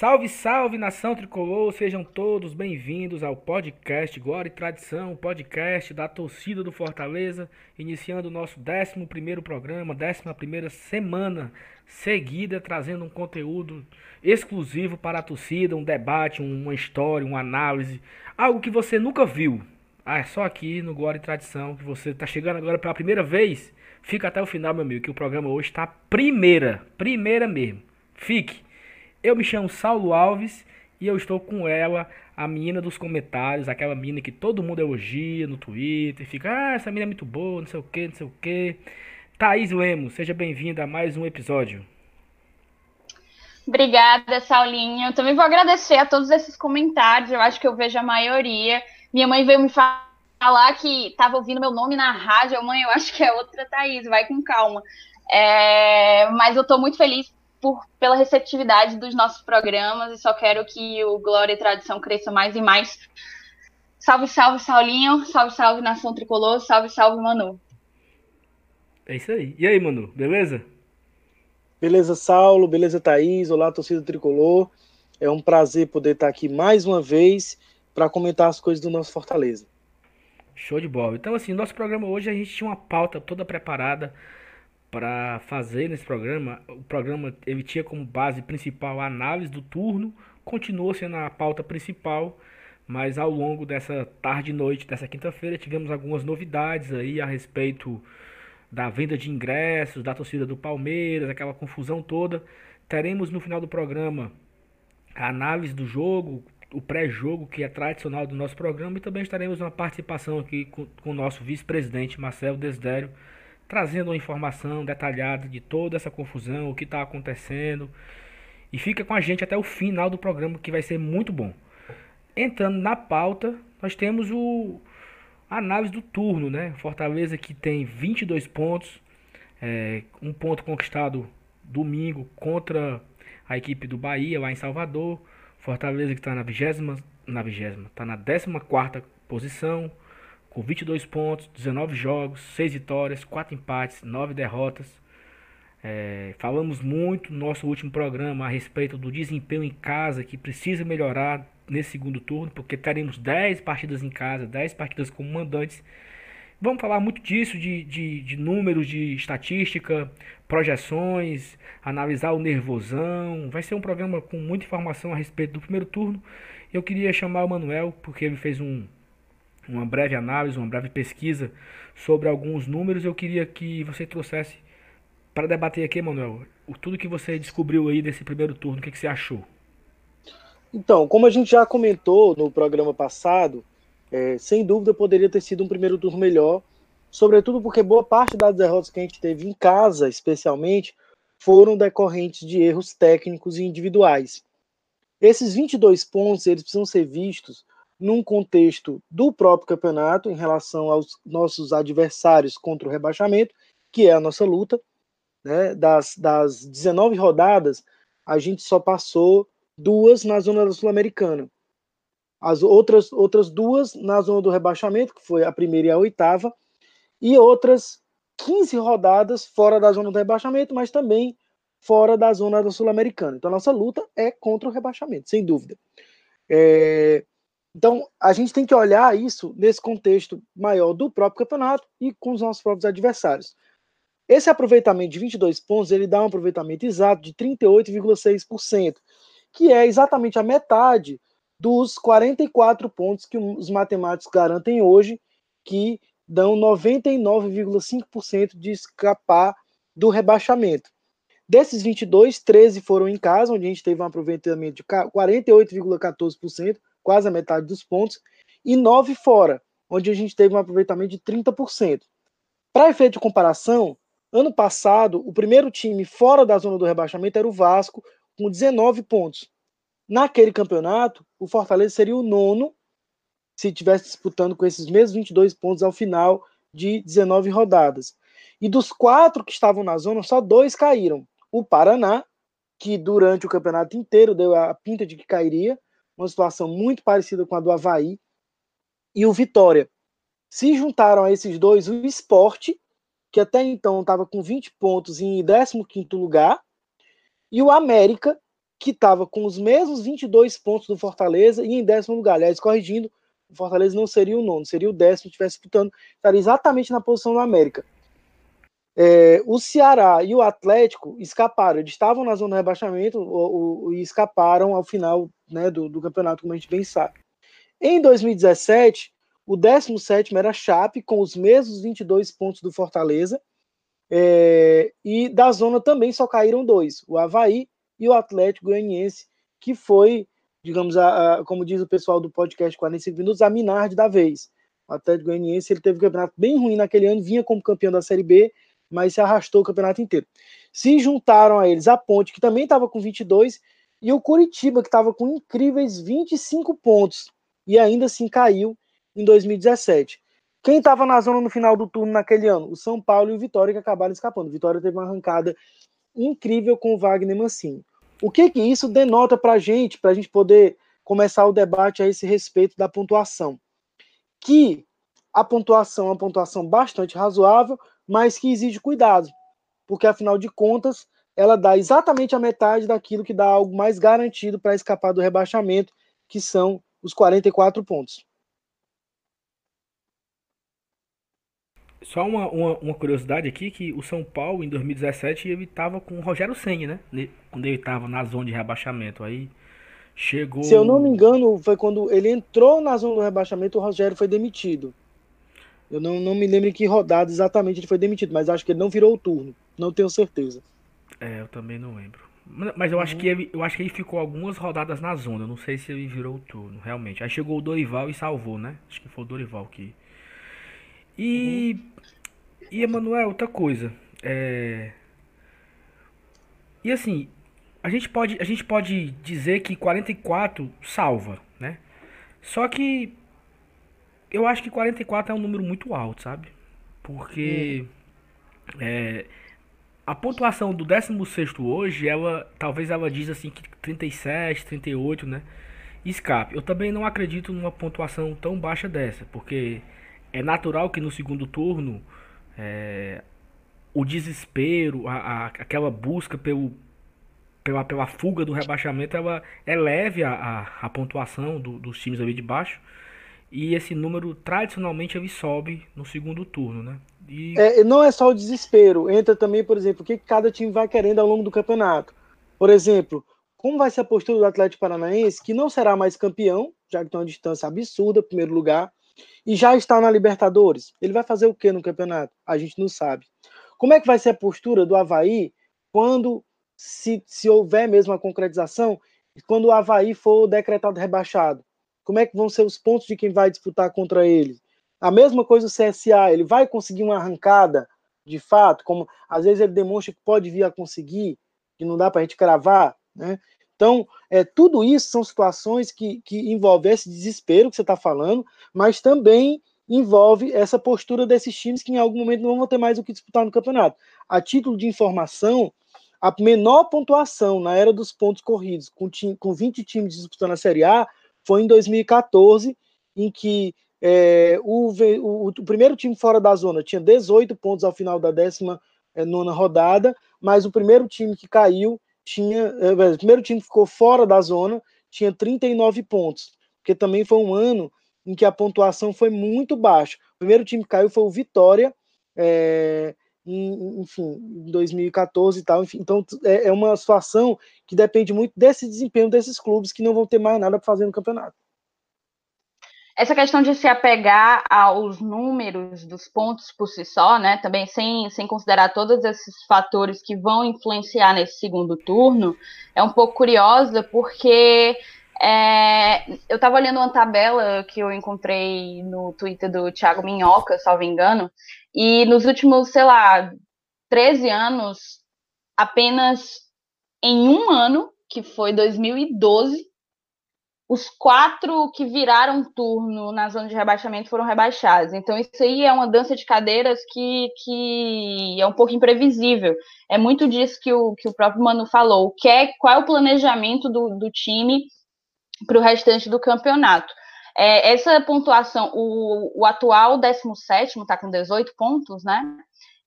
Salve, salve nação tricolor, sejam todos bem-vindos ao podcast Glória e Tradição, podcast da torcida do Fortaleza, iniciando o nosso 11 programa, 11 semana seguida, trazendo um conteúdo exclusivo para a torcida, um debate, uma história, uma análise, algo que você nunca viu. Ah, é só aqui no Glória e Tradição que você está chegando agora pela primeira vez. Fica até o final, meu amigo, que o programa hoje está primeira, primeira mesmo. Fique! Eu me chamo Saulo Alves e eu estou com ela, a menina dos comentários, aquela menina que todo mundo elogia no Twitter, fica, ah, essa menina é muito boa, não sei o que, não sei o que. Thaís Lemos, seja bem-vinda a mais um episódio. Obrigada, Saulinho. Eu também vou agradecer a todos esses comentários, eu acho que eu vejo a maioria. Minha mãe veio me falar que estava ouvindo meu nome na rádio. Mãe, eu acho que é outra Thaís, vai com calma. É, mas eu estou muito feliz por, pela receptividade dos nossos programas e só quero que o Glória e Tradição cresça mais e mais. Salve, salve, Saulinho. Salve, salve, Nação Tricolor. Salve, salve, Manu. É isso aí. E aí, Manu, beleza? Beleza, Saulo. Beleza, Thaís. Olá, torcida Tricolor. É um prazer poder estar aqui mais uma vez para comentar as coisas do nosso Fortaleza. Show de bola. Então, assim, nosso programa hoje a gente tinha uma pauta toda preparada para fazer nesse programa. O programa ele tinha como base principal a análise do turno, continuou sendo a pauta principal, mas ao longo dessa tarde e noite dessa quinta-feira tivemos algumas novidades aí a respeito da venda de ingressos, da torcida do Palmeiras, aquela confusão toda. Teremos no final do programa a análise do jogo, o pré-jogo que é tradicional do nosso programa e também estaremos uma participação aqui com, com o nosso vice-presidente Marcelo Desdério trazendo uma informação detalhada de toda essa confusão, o que está acontecendo. E fica com a gente até o final do programa, que vai ser muito bom. Entrando na pauta, nós temos o a análise do turno, né? Fortaleza que tem 22 pontos, é, um ponto conquistado domingo contra a equipe do Bahia lá em Salvador. Fortaleza que está na vigésima, na vigésima, está na 14 quarta posição, com 22 pontos, 19 jogos, 6 vitórias, 4 empates, 9 derrotas. É, falamos muito no nosso último programa a respeito do desempenho em casa que precisa melhorar nesse segundo turno, porque teremos 10 partidas em casa, 10 partidas como mandantes. Vamos falar muito disso, de, de, de números, de estatística, projeções, analisar o nervosão. Vai ser um programa com muita informação a respeito do primeiro turno. Eu queria chamar o Manuel, porque ele fez um, uma breve análise, uma breve pesquisa sobre alguns números. Eu queria que você trouxesse para debater aqui, Manuel, tudo que você descobriu aí desse primeiro turno, o que, que você achou? Então, como a gente já comentou no programa passado, é, sem dúvida poderia ter sido um primeiro turno melhor, sobretudo porque boa parte das derrotas que a gente teve em casa, especialmente, foram decorrentes de erros técnicos e individuais. Esses 22 pontos, eles precisam ser vistos num contexto do próprio campeonato, em relação aos nossos adversários contra o rebaixamento, que é a nossa luta. Né? Das, das 19 rodadas, a gente só passou duas na zona da Sul-Americana. As outras, outras duas na zona do rebaixamento, que foi a primeira e a oitava, e outras 15 rodadas fora da zona do rebaixamento, mas também fora da zona da Sul-Americana. Então, a nossa luta é contra o rebaixamento, sem dúvida. É, então, a gente tem que olhar isso nesse contexto maior do próprio campeonato e com os nossos próprios adversários. Esse aproveitamento de 22 pontos, ele dá um aproveitamento exato de 38,6%, que é exatamente a metade dos 44 pontos que os matemáticos garantem hoje, que dão 99,5% de escapar do rebaixamento. Desses 22, 13 foram em casa, onde a gente teve um aproveitamento de 48,14%, quase a metade dos pontos, e nove fora, onde a gente teve um aproveitamento de 30%. Para efeito de comparação, ano passado, o primeiro time fora da zona do rebaixamento era o Vasco, com 19 pontos. Naquele campeonato, o Fortaleza seria o nono, se estivesse disputando com esses mesmos 22 pontos ao final de 19 rodadas. E dos quatro que estavam na zona, só dois caíram. O Paraná, que durante o campeonato inteiro deu a pinta de que cairia, uma situação muito parecida com a do Havaí, e o Vitória. Se juntaram a esses dois o Esporte, que até então estava com 20 pontos em 15 lugar, e o América, que estava com os mesmos 22 pontos do Fortaleza e em décimo lugar. Aliás, corrigindo, o Fortaleza não seria o nono, seria o décimo, estivesse disputando, estaria exatamente na posição do América. É, o Ceará e o Atlético escaparam, eles estavam na zona de rebaixamento e escaparam ao final né, do, do, campeonato, como a gente bem sabe. Em 2017, o 17 era Chape, com os mesmos 22 pontos do Fortaleza, é, e da zona também só caíram dois, o Havaí e o Atlético Goianiense, que foi digamos, a, a, como diz o pessoal do podcast 45 Minutos, a Minardi da vez. O Atlético Goianiense ele teve um campeonato bem ruim naquele ano, vinha como campeão da Série B, mas se arrastou o campeonato inteiro. Se juntaram a eles a Ponte, que também estava com 22, e o Curitiba, que estava com incríveis 25 pontos, e ainda assim caiu em 2017. Quem estava na zona no final do turno naquele ano? O São Paulo e o Vitória, que acabaram escapando. O Vitória teve uma arrancada incrível com o Wagner Mancini. O que que isso denota para a gente, para a gente poder começar o debate a esse respeito da pontuação? Que a pontuação é uma pontuação bastante razoável, mas que exige cuidado, porque afinal de contas ela dá exatamente a metade daquilo que dá algo mais garantido para escapar do rebaixamento, que são os 44 pontos. Só uma, uma, uma, curiosidade aqui, que o São Paulo, em 2017, ele estava com o Rogério Senni, né? Quando ele estava na zona de rebaixamento. Aí chegou... Se eu não me engano, foi quando ele entrou na zona do rebaixamento, o Rogério foi demitido. Eu não, não me lembro em que rodada exatamente ele foi demitido, mas acho que ele não virou o turno. Não tenho certeza. É, eu também não lembro. Mas eu acho que ele, eu acho que ele ficou algumas rodadas na zona. Não sei se ele virou o turno, realmente. Aí chegou o Dorival e salvou, né? Acho que foi o Dorival que e, uhum. e Emanuel, outra coisa. É... E assim, a gente, pode, a gente pode dizer que 44 salva, né? Só que eu acho que 44 é um número muito alto, sabe? Porque uhum. é, a pontuação do 16 hoje, ela talvez ela diz assim que 37, 38, né? Escape. Eu também não acredito numa pontuação tão baixa dessa, porque é natural que no segundo turno é, o desespero, a, a, aquela busca pelo, pela, pela fuga do rebaixamento, ela eleve a, a, a pontuação do, dos times ali de baixo. E esse número, tradicionalmente, ele sobe no segundo turno, né? E... É, não é só o desespero, entra também, por exemplo, o que cada time vai querendo ao longo do campeonato. Por exemplo, como vai ser a postura do Atlético Paranaense, que não será mais campeão, já que tem uma distância absurda, primeiro lugar, e já está na Libertadores. Ele vai fazer o que no campeonato? A gente não sabe. Como é que vai ser a postura do Havaí quando, se, se houver mesmo a concretização, quando o Havaí for decretado rebaixado? Como é que vão ser os pontos de quem vai disputar contra ele? A mesma coisa o CSA, ele vai conseguir uma arrancada de fato, como às vezes ele demonstra que pode vir a conseguir, que não dá para a gente cravar, né? Então, é, tudo isso são situações que, que envolvem esse desespero que você está falando, mas também envolve essa postura desses times que em algum momento não vão ter mais o que disputar no campeonato. A título de informação, a menor pontuação na era dos pontos corridos, com, com 20 times disputando a Série A, foi em 2014, em que é, o, o, o, primeiro time fora da zona tinha 18 pontos ao final da 19 é, rodada, mas o primeiro time que caiu tinha. Eh, o primeiro time que ficou fora da zona tinha 39 pontos, porque também foi um ano em que a pontuação foi muito baixa. O primeiro time que caiu foi o Vitória, é, em, enfim, em 2014 e tal. Enfim, então é, é uma situação que depende muito desse desempenho desses clubes que não vão ter mais nada para fazer no campeonato essa questão de se apegar aos números dos pontos por si só, né, também sem, sem considerar todos esses fatores que vão influenciar nesse segundo turno, é um pouco curiosa, porque é, eu estava olhando uma tabela que eu encontrei no Twitter do Thiago Minhoca, salvo engano, e nos últimos, sei lá, 13 anos, apenas em um ano, que foi 2012, os quatro que viraram turno na zona de rebaixamento foram rebaixados. Então, isso aí é uma dança de cadeiras que, que é um pouco imprevisível. É muito disso que o, que o próprio Manu falou. Que é, qual é o planejamento do, do time para o restante do campeonato? É, essa pontuação, o, o atual 17 está com 18 pontos, né?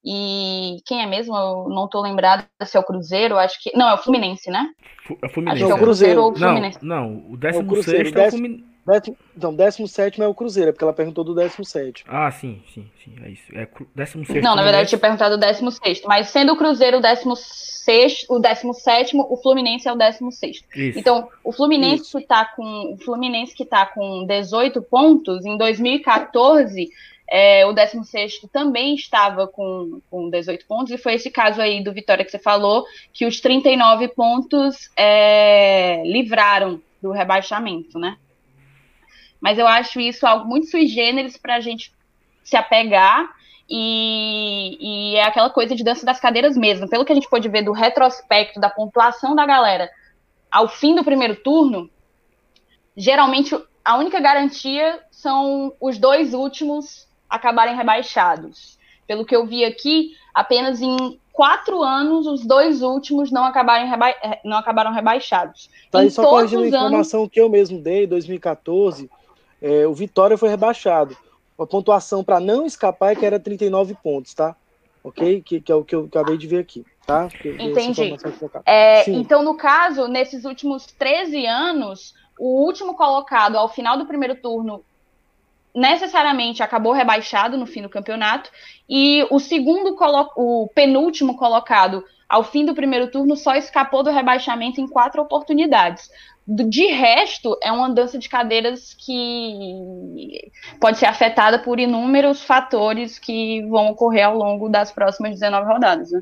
E quem é mesmo? Eu não tô lembrada se é o Cruzeiro, acho que. Não, é o Fluminense, né? É o Fluminense. Acho que é o Cruzeiro ou o Fluminense. Não, não o 16 é o, Cruzeiro, é o Fluminense. Décimo, então, 17 é o Cruzeiro, é porque ela perguntou do 17. Ah, sim, sim, sim, é isso. É 16 Não, na verdade eu tinha perguntado o 16, mas sendo o Cruzeiro o 16, o 17, o Fluminense é o 16. Isso. Então, o Fluminense isso. que tá com o Fluminense que tá com 18 pontos em 2014, é, o 16 também estava com, com 18 pontos, e foi esse caso aí do Vitória que você falou, que os 39 pontos é, livraram do rebaixamento, né? Mas eu acho isso algo muito sui generis para a gente se apegar e, e, é aquela coisa de dança das cadeiras mesmo. Pelo que a gente pôde ver do retrospecto, da pontuação da galera ao fim do primeiro turno, geralmente a única garantia são os dois últimos acabarem rebaixados. Pelo que eu vi aqui, apenas em quatro anos os dois últimos não, acabaram, reba não acabaram rebaixados. Tá aí só corrigindo a informação anos... que eu mesmo dei, 2014 é, o Vitória foi rebaixado. A pontuação para não escapar é que era 39 pontos, tá? Ok? Que, que é o que eu acabei de ver aqui, tá? Que, Entendi. É, então, no caso, nesses últimos 13 anos, o último colocado ao final do primeiro turno necessariamente acabou rebaixado no fim do campeonato e o segundo o penúltimo colocado ao fim do primeiro turno só escapou do rebaixamento em quatro oportunidades. De resto, é uma dança de cadeiras que pode ser afetada por inúmeros fatores que vão ocorrer ao longo das próximas 19 rodadas. Né?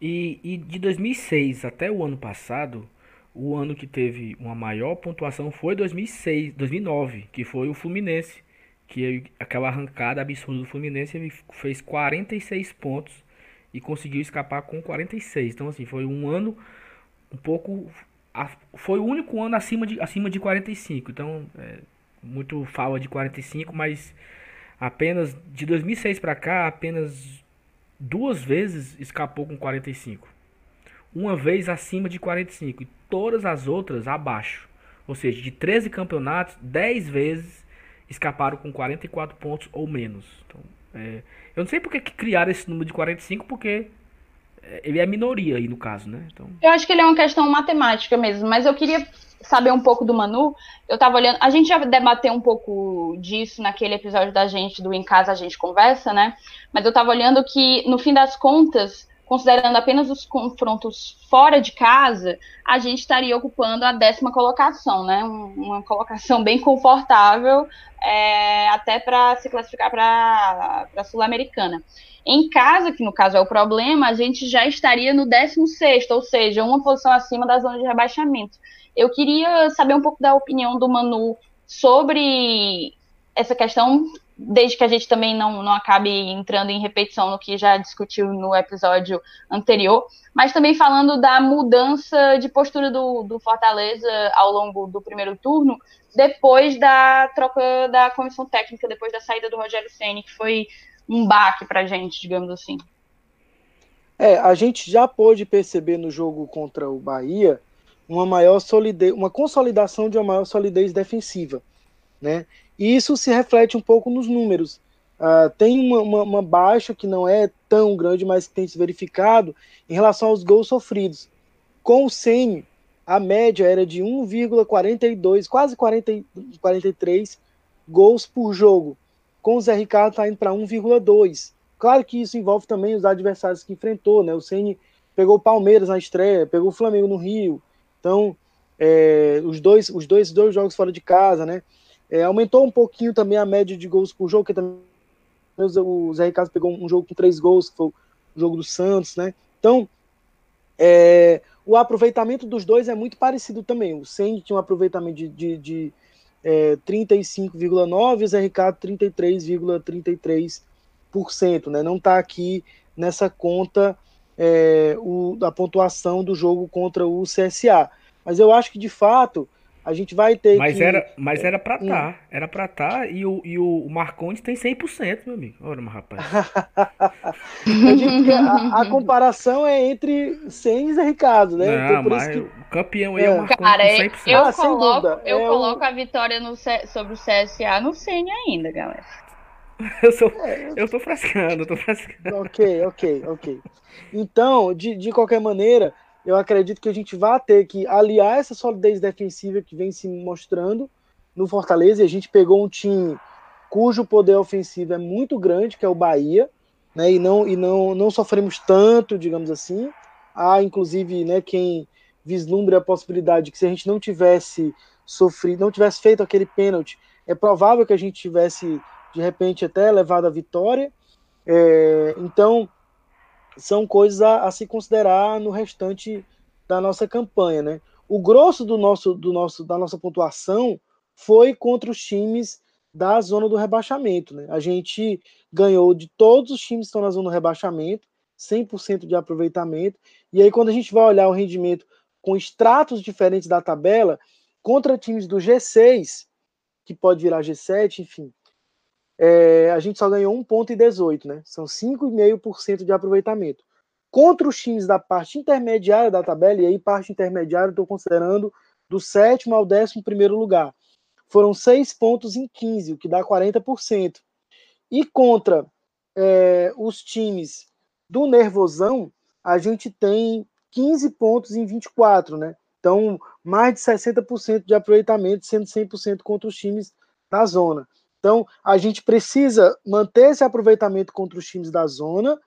E, e de 2006 até o ano passado, o ano que teve uma maior pontuação foi 2006, 2009, que foi o Fluminense, que aquela arrancada absurda do Fluminense ele fez 46 pontos e conseguiu escapar com 46. Então assim, foi um ano um pouco a, foi o único ano acima de, acima de 45. Então, é, muito fala de 45, mas apenas de 2006 para cá, apenas duas vezes escapou com 45. Uma vez acima de 45 e todas as outras abaixo. Ou seja, de 13 campeonatos, 10 vezes escaparam com 44 pontos ou menos. Então, é, eu não sei porque que criaram esse número de 45, porque ele é minoria aí no caso, né? Então... Eu acho que ele é uma questão matemática mesmo, mas eu queria saber um pouco do Manu. Eu tava olhando, a gente já debateu um pouco disso naquele episódio da gente do Em Casa a gente conversa, né? Mas eu tava olhando que no fim das contas, considerando apenas os confrontos fora de casa, a gente estaria ocupando a décima colocação, né? Uma colocação bem confortável, é, até para se classificar para a Sul-Americana. Em casa, que no caso é o problema, a gente já estaria no 16, ou seja, uma posição acima da zona de rebaixamento. Eu queria saber um pouco da opinião do Manu sobre essa questão, desde que a gente também não, não acabe entrando em repetição no que já discutiu no episódio anterior, mas também falando da mudança de postura do, do Fortaleza ao longo do primeiro turno, depois da troca da comissão técnica, depois da saída do Rogério Ceni, que foi um baque para a gente, digamos assim. É, a gente já pôde perceber no jogo contra o Bahia uma maior solidez, uma consolidação de uma maior solidez defensiva, né? E isso se reflete um pouco nos números. Uh, tem uma, uma, uma, baixa que não é tão grande, mas que tem se verificado em relação aos gols sofridos. Com o Semi, a média era de 1,42, quase 40, 43 gols por jogo com o Zé Ricardo está indo para 1,2. Claro que isso envolve também os adversários que enfrentou, né? O Ceni pegou o Palmeiras na estreia, pegou o Flamengo no Rio. Então, é, os, dois, os dois, dois jogos fora de casa, né? É, aumentou um pouquinho também a média de gols por jogo, que também o Zé Ricardo pegou um jogo com três gols, que foi o jogo do Santos, né? Então, é, o aproveitamento dos dois é muito parecido também. O Ceni tinha um aproveitamento de, de, de é, 35,9% e o Zé Ricardo 33,33%. Né? Não está aqui nessa conta é, o, a pontuação do jogo contra o CSA. Mas eu acho que de fato a gente vai ter mas que... Era, mas era pra estar. Tá, era pra estar tá, e o, e o Marcondes tem 100%, meu amigo. Olha, meu rapaz. a, a, a, comparação é entre 100 e Zé Ricardo, né? Não, então, por mas isso que... o campeão aí é, é o Marcondes Cara, com 100%. Eu, ah, coloco, eu é coloco o... a vitória no, sobre o CSA no 100 ainda, galera. Eu, sou, é, eu tô frescando, eu tô frescando. Ok, ok, ok. Então, de, de qualquer maneira, eu acredito que a gente vai ter que aliar essa solidez defensiva que vem se mostrando no Fortaleza. E a gente pegou um time cujo poder ofensivo é muito grande, que é o Bahia, né? E não, e não, não sofremos tanto, digamos assim. Há, inclusive, né, quem vislumbra a possibilidade de que se a gente não tivesse sofrido, não tivesse feito aquele pênalti, é provável que a gente tivesse, de repente, até levado a vitória. É, então, são coisas a, a, se considerar no restante da nossa campanha, né? O grosso do nosso, do nosso, da nossa pontuação foi contra os times da zona do rebaixamento, né? A gente ganhou de todos os times que estão na zona do rebaixamento, 100% de aproveitamento. E aí quando a gente vai olhar o rendimento com extratos diferentes da tabela, contra times do G6, que pode virar G7, enfim, é, a gente só ganhou 1,18, né? São 5,5% de aproveitamento. Contra os times da parte intermediária da tabela, e aí parte intermediária estou considerando do sétimo ao décimo primeiro lugar, foram 6 pontos em 15, o que dá 40%. E contra é, os times do Nervosão, a gente tem 15 pontos em 24, né? Então, mais de 60% de aproveitamento, sendo 100% contra os times da zona. Então, a gente precisa manter esse aproveitamento contra os times da zona,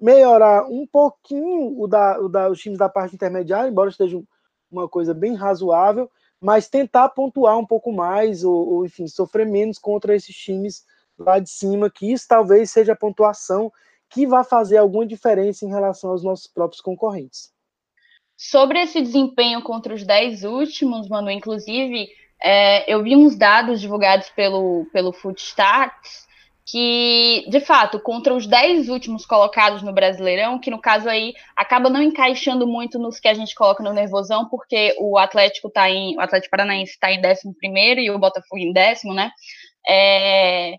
melhorar um pouquinho o da, o da, os times da parte intermediária, embora esteja uma coisa bem razoável, mas tentar pontuar um pouco mais, ou, ou, enfim, sofrer menos contra esses times lá de cima, que isso talvez seja a pontuação que vai fazer alguma diferença em relação aos nossos próprios concorrentes. Sobre esse desempenho contra os 10 últimos, Manu, inclusive, é, eu vi uns dados divulgados pelo, pelo Footstats que, de fato, contra os 10 últimos colocados no Brasileirão, que no caso aí acaba não encaixando muito nos que a gente coloca no nervosão, porque o Atlético tá em. O Atlético Paranaense está em 11 e o Botafogo em décimo, né? É,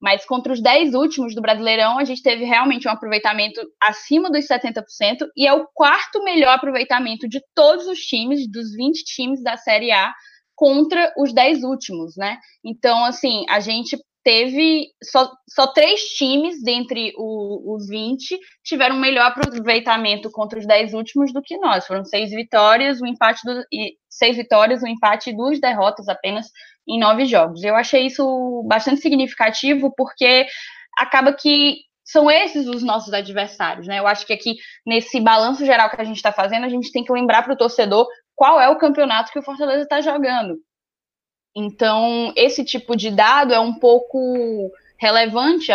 mas contra os 10 últimos do Brasileirão, a gente teve realmente um aproveitamento acima dos 70%, e é o quarto melhor aproveitamento de todos os times, dos 20 times da Série A, contra os 10 últimos, né? Então, assim, a gente teve só, só três times dentre o, os 20 tiveram melhor aproveitamento contra os 10 últimos do que nós. Foram seis vitórias, um empate do, e seis vitórias, um empate e duas derrotas apenas em nove jogos. Eu achei isso bastante significativo porque acaba que são esses os nossos adversários, né? Eu acho que aqui nesse balanço geral que a gente está fazendo, a gente tem que lembrar para o torcedor qual é o campeonato que o Fortaleza está jogando. Então, esse tipo de dado é um pouco relevante,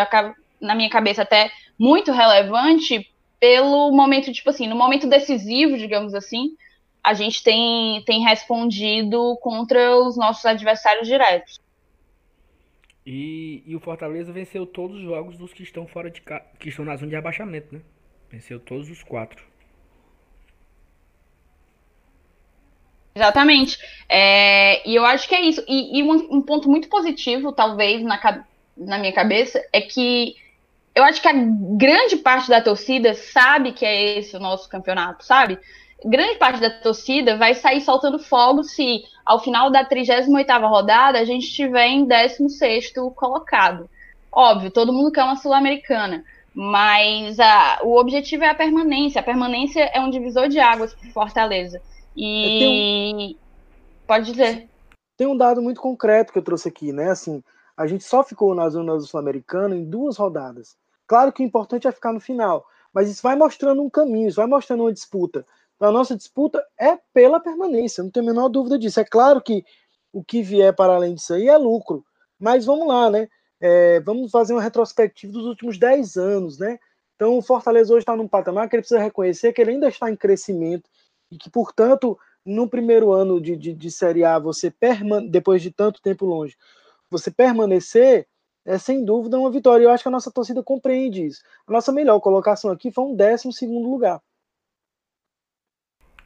na minha cabeça até muito relevante, pelo momento, tipo assim, no momento decisivo, digamos assim, a gente tem, tem respondido contra os nossos adversários diretos. E, e o Fortaleza venceu todos os jogos dos que estão fora de que estão na zona de abaixamento, né? Venceu todos os quatro. Exatamente. É, e eu acho que é isso. E, e um, um, ponto muito positivo, talvez, na, na minha cabeça, é que eu acho que a grande parte da torcida sabe que é esse o nosso campeonato, sabe? Grande parte da torcida vai sair soltando fogo se, ao final da 38ª rodada, a gente estiver em 16º colocado. Óbvio, todo mundo quer uma Sul-Americana, mas a, o objetivo é a permanência. A permanência é um divisor de águas para Fortaleza. E. Um... Pode dizer. Tem um dado muito concreto que eu trouxe aqui, né? Assim, a gente só ficou na zona sul-americana em duas rodadas. Claro que o importante é ficar no final, mas isso vai mostrando um caminho, isso vai mostrando uma disputa. Então, a nossa disputa é pela permanência, não tenho a menor dúvida disso. É claro que o que vier para além disso aí é lucro, mas vamos lá, né? É, vamos fazer uma retrospectiva dos últimos 10 anos, né? Então, o Fortaleza hoje está num patamar que ele precisa reconhecer que ele ainda está em crescimento, e que, portanto, no primeiro ano de, de, de Série A, você permane depois de tanto tempo longe, você permanecer é sem dúvida uma vitória. Eu acho que a nossa torcida compreende isso. A nossa melhor colocação aqui foi um décimo segundo lugar.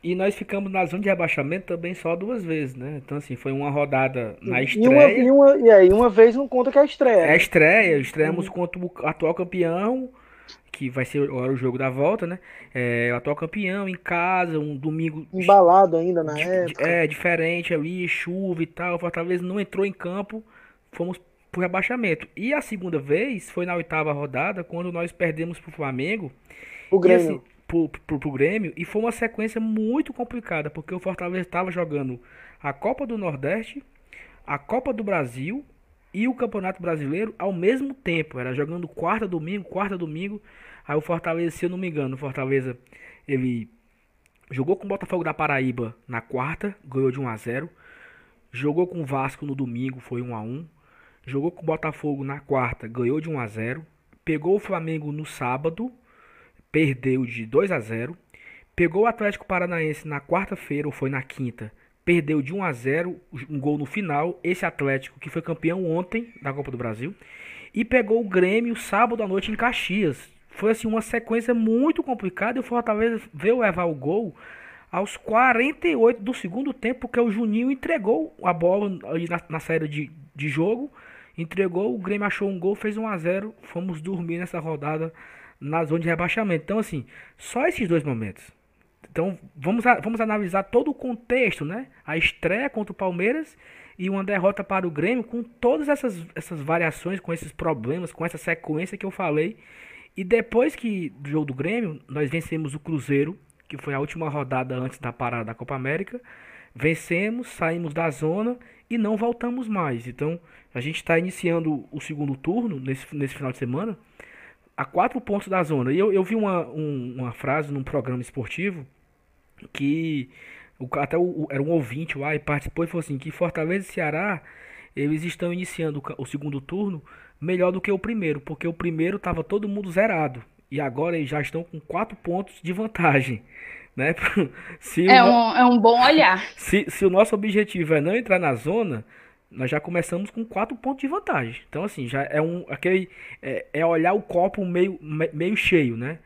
E nós ficamos na zona de rebaixamento também só duas vezes, né? Então, assim, foi uma rodada na estreia. E uma, e uma, e aí, uma vez não conta que é a estreia. É a estreia. Estreamos uhum. contra o atual campeão que vai ser agora o jogo da volta, né? É, o atual campeão em casa, um domingo. Embalado ainda na época. É, diferente ali, chuva e tal. O Fortaleza não entrou em campo. Fomos pro rebaixamento. E a segunda vez foi na oitava rodada, quando nós perdemos pro Flamengo. O Grêmio. Assim, pro, pro, pro, Grêmio. E foi uma sequência muito complicada, porque o Fortaleza estava jogando a Copa do Nordeste, a Copa do Brasil e o Campeonato Brasileiro ao mesmo tempo. Era jogando quarta, domingo, quarta, domingo. Aí o Fortaleza, se eu não me engano, o Fortaleza ele jogou com o Botafogo da Paraíba na quarta, ganhou de 1 a 0. Jogou com o Vasco no domingo, foi 1 a 1. Jogou com o Botafogo na quarta, ganhou de 1 a 0. Pegou o Flamengo no sábado, perdeu de 2 a 0. Pegou o Atlético Paranaense na quarta-feira, ou foi na quinta, perdeu de 1 a 0, um gol no final. Esse Atlético que foi campeão ontem da Copa do Brasil. E pegou o Grêmio sábado à noite em Caxias. Foi assim uma sequência muito complicada e o Fortaleza veio levar o gol aos 48 do segundo tempo, porque o Juninho entregou a bola ali na, na de, de jogo entregou, o Grêmio achou um gol, fez 1 a 0 Fomos dormir nessa rodada na zona de rebaixamento. Então, assim, só esses dois momentos. Então, vamos, vamos analisar todo o contexto, né? A estreia contra o Palmeiras e uma derrota para o Grêmio, com todas essas, essas variações, com esses problemas, com essa sequência que eu falei. E depois que do jogo do Grêmio, nós vencemos o Cruzeiro, que foi a última rodada antes da parada da Copa América. Vencemos, saímos da zona e não voltamos mais. Então, a gente está iniciando o segundo turno nesse, nesse final de semana a quatro pontos da zona. E eu, eu vi uma, um, uma frase num programa esportivo que o, até o, era um ouvinte lá e participou e falou assim: que Fortaleza e Ceará eles estão iniciando o, o segundo turno melhor do que o primeiro, porque o primeiro estava todo mundo zerado e agora eles já estão com quatro pontos de vantagem. Né? se é, um, é um bom olhar. Se, se o nosso objetivo é não entrar na zona, nós já começamos com quatro pontos de vantagem. Então, assim, já é um. aquele É, é olhar o copo meio, meio cheio, né?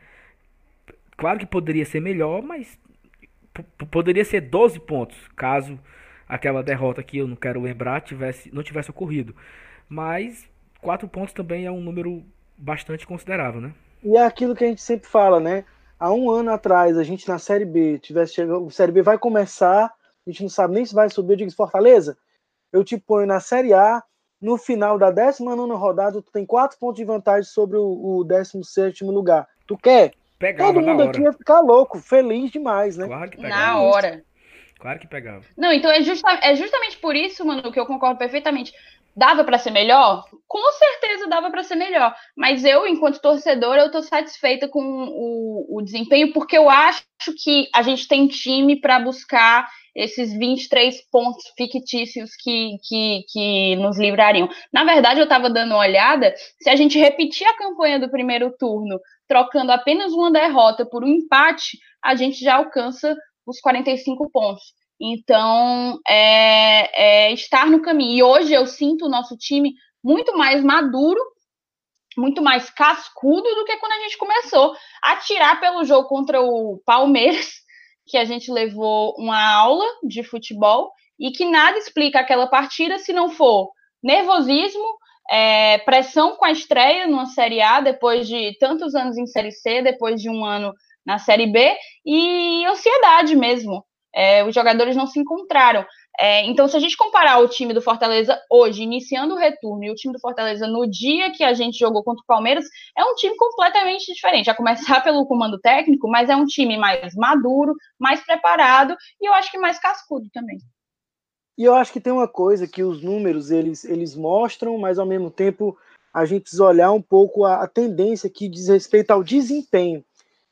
Claro que poderia ser melhor, mas poderia ser 12 pontos, caso aquela derrota que eu não quero lembrar tivesse, não tivesse ocorrido. Mas quatro pontos também é um número bastante considerável, né? E é aquilo que a gente sempre fala, né? há um ano atrás a gente na Série B tivesse chegado, o Série B vai começar, a gente não sabe nem se vai subir, eu digo Fortaleza, eu te ponho na Série A, no final da 19 rodada, tu tem quatro pontos de vantagem sobre o, o 17 lugar. Tu quer? Pegava Todo mundo aqui ia ficar louco, feliz demais, né? Claro que pegava. Na hora. Claro que pegava. Não, então é, justa, é justamente por isso, mano, que eu concordo perfeitamente. Dava para ser melhor? Com certeza dava para ser melhor. Mas eu, enquanto torcedora, eu tô satisfeita com o, o desempenho, porque eu acho que a gente tem time para buscar esses 23 pontos fictícios que, que, que nos livrariam. Na verdade, eu estava dando uma olhada, se a gente repetir a campanha do primeiro turno, trocando apenas uma derrota por um empate, a gente já alcança os 45 pontos. Então, é, é estar no caminho. E hoje eu sinto o nosso time muito mais maduro, muito mais cascudo do que quando a gente começou a tirar pelo jogo contra o Palmeiras, que a gente levou uma aula de futebol e que nada explica aquela partida se não for nervosismo, é, pressão com a estreia numa Série A, depois de tantos anos em Série C, depois de um ano na Série B, e ansiedade mesmo. É, os jogadores não se encontraram. É, então, se a gente comparar o time do Fortaleza hoje, iniciando o retorno, e o time do Fortaleza no dia que a gente jogou contra o Palmeiras, é um time completamente diferente. A começar pelo comando técnico, mas é um time mais maduro, mais preparado e eu acho que mais cascudo também. E eu acho que tem uma coisa que os números eles, eles mostram, mas ao mesmo tempo a gente precisa olhar um pouco a, a tendência que diz respeito ao desempenho.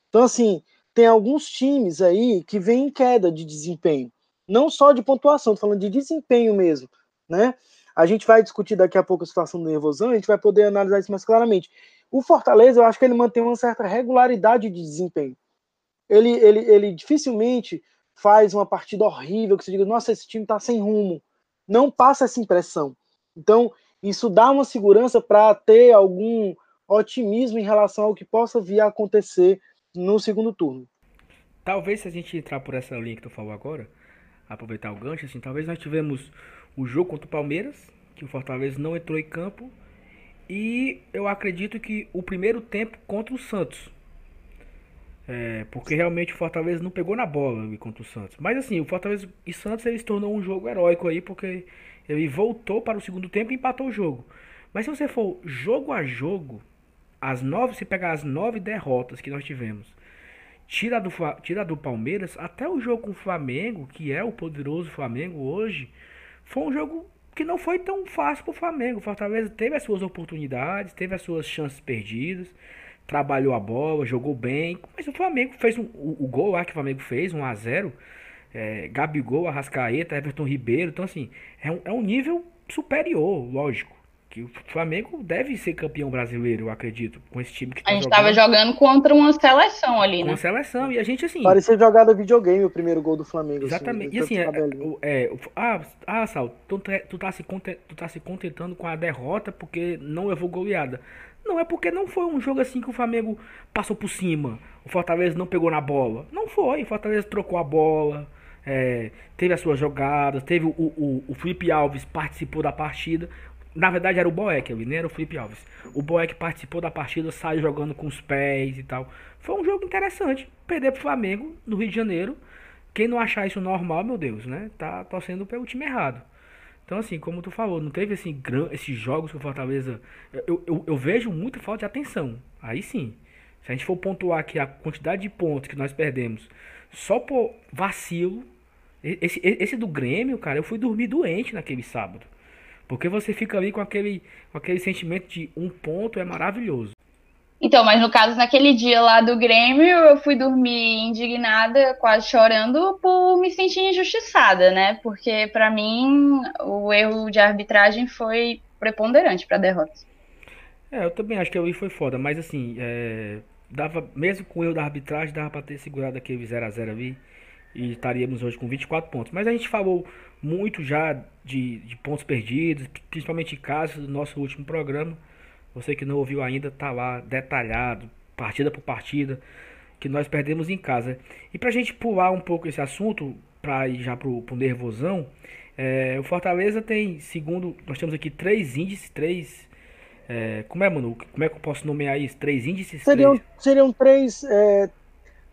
Então, assim, tem alguns times aí que vêm em queda de desempenho. Não só de pontuação, tô falando de desempenho mesmo, né? A gente vai discutir daqui a pouco a situação do nervosão, a gente vai poder analisar isso mais claramente. O Fortaleza, eu acho que ele mantém uma certa regularidade de desempenho. Ele, ele, ele dificilmente faz uma partida horrível que você diga, nossa, esse time tá sem rumo. Não passa essa impressão. Então, isso dá uma segurança para ter algum otimismo em relação ao que possa vir a acontecer no segundo turno. Talvez se a gente entrar por essa linha que tu falou agora, aproveitar o gancho, assim, talvez nós tivemos o jogo contra o Palmeiras, que o Fortaleza não entrou em campo, e eu acredito que o primeiro tempo contra o Santos. É, porque realmente o Fortaleza não pegou na bola contra o Santos. Mas assim, o Fortaleza e Santos ele se tornou um jogo heróico aí, porque ele voltou para o segundo tempo e empatou o jogo. Mas se você for jogo a jogo, as nove, se pegar as nove derrotas que nós tivemos, tira do, tira do Palmeiras, até o jogo com o Flamengo, que é o poderoso Flamengo hoje, foi um jogo que não foi tão fácil para o Flamengo. O Fortaleza teve as suas oportunidades, teve as suas chances perdidas, trabalhou a bola, jogou bem, mas o Flamengo fez um, o, o gol lá que o Flamengo fez, 1 a 0 é, Gabigol, Arrascaeta, Everton Ribeiro, então assim, é um, é um nível superior, lógico que o Flamengo deve ser campeão brasileiro, eu acredito, com esse time que tá A gente estava jogando contra uma seleção ali, né? Uma seleção, e a gente assim. Parecia jogada videogame o primeiro gol do Flamengo. Assim, Exatamente. Assim, e assim, é, é, ah, ah, Sal, tu, tu, tá se, tu tá se contentando com a derrota porque não levou goleada. Não é porque não foi um jogo assim que o Flamengo passou por cima. O Fortaleza não pegou na bola. Não foi. O Fortaleza trocou a bola. É, teve as suas jogadas. Teve o, o, o Felipe Alves participou da partida. Na verdade era o Boeck, nem era o Felipe Alves. O Boeck participou da partida, saiu jogando com os pés e tal. Foi um jogo interessante. Perder pro Flamengo no Rio de Janeiro. Quem não achar isso normal, meu Deus, né? Tá torcendo pelo time errado. Então, assim, como tu falou, não teve assim, esses jogos que o Fortaleza. Eu, eu, eu vejo muita falta de atenção. Aí sim. Se a gente for pontuar aqui a quantidade de pontos que nós perdemos só por vacilo. Esse, esse do Grêmio, cara, eu fui dormir doente naquele sábado. Porque você fica ali com aquele, com aquele sentimento de um ponto é maravilhoso. Então, mas no caso, naquele dia lá do Grêmio, eu fui dormir indignada, quase chorando, por me sentir injustiçada, né? Porque, para mim, o erro de arbitragem foi preponderante para a derrota. É, eu também acho que o erro foi foda, mas assim, é, dava, mesmo com o erro da arbitragem, dava para ter segurado aquele 0x0 ali e estaríamos hoje com 24 pontos. Mas a gente falou muito já de, de pontos perdidos, principalmente em casos do nosso último programa. Você que não ouviu ainda, tá lá detalhado, partida por partida, que nós perdemos em casa. E pra gente pular um pouco esse assunto, para ir já pro, pro nervosão, é, o Fortaleza tem, segundo, nós temos aqui três índices, três. É, como é, Manu? Como é que eu posso nomear isso? Três índices? Seriam três, seriam três é,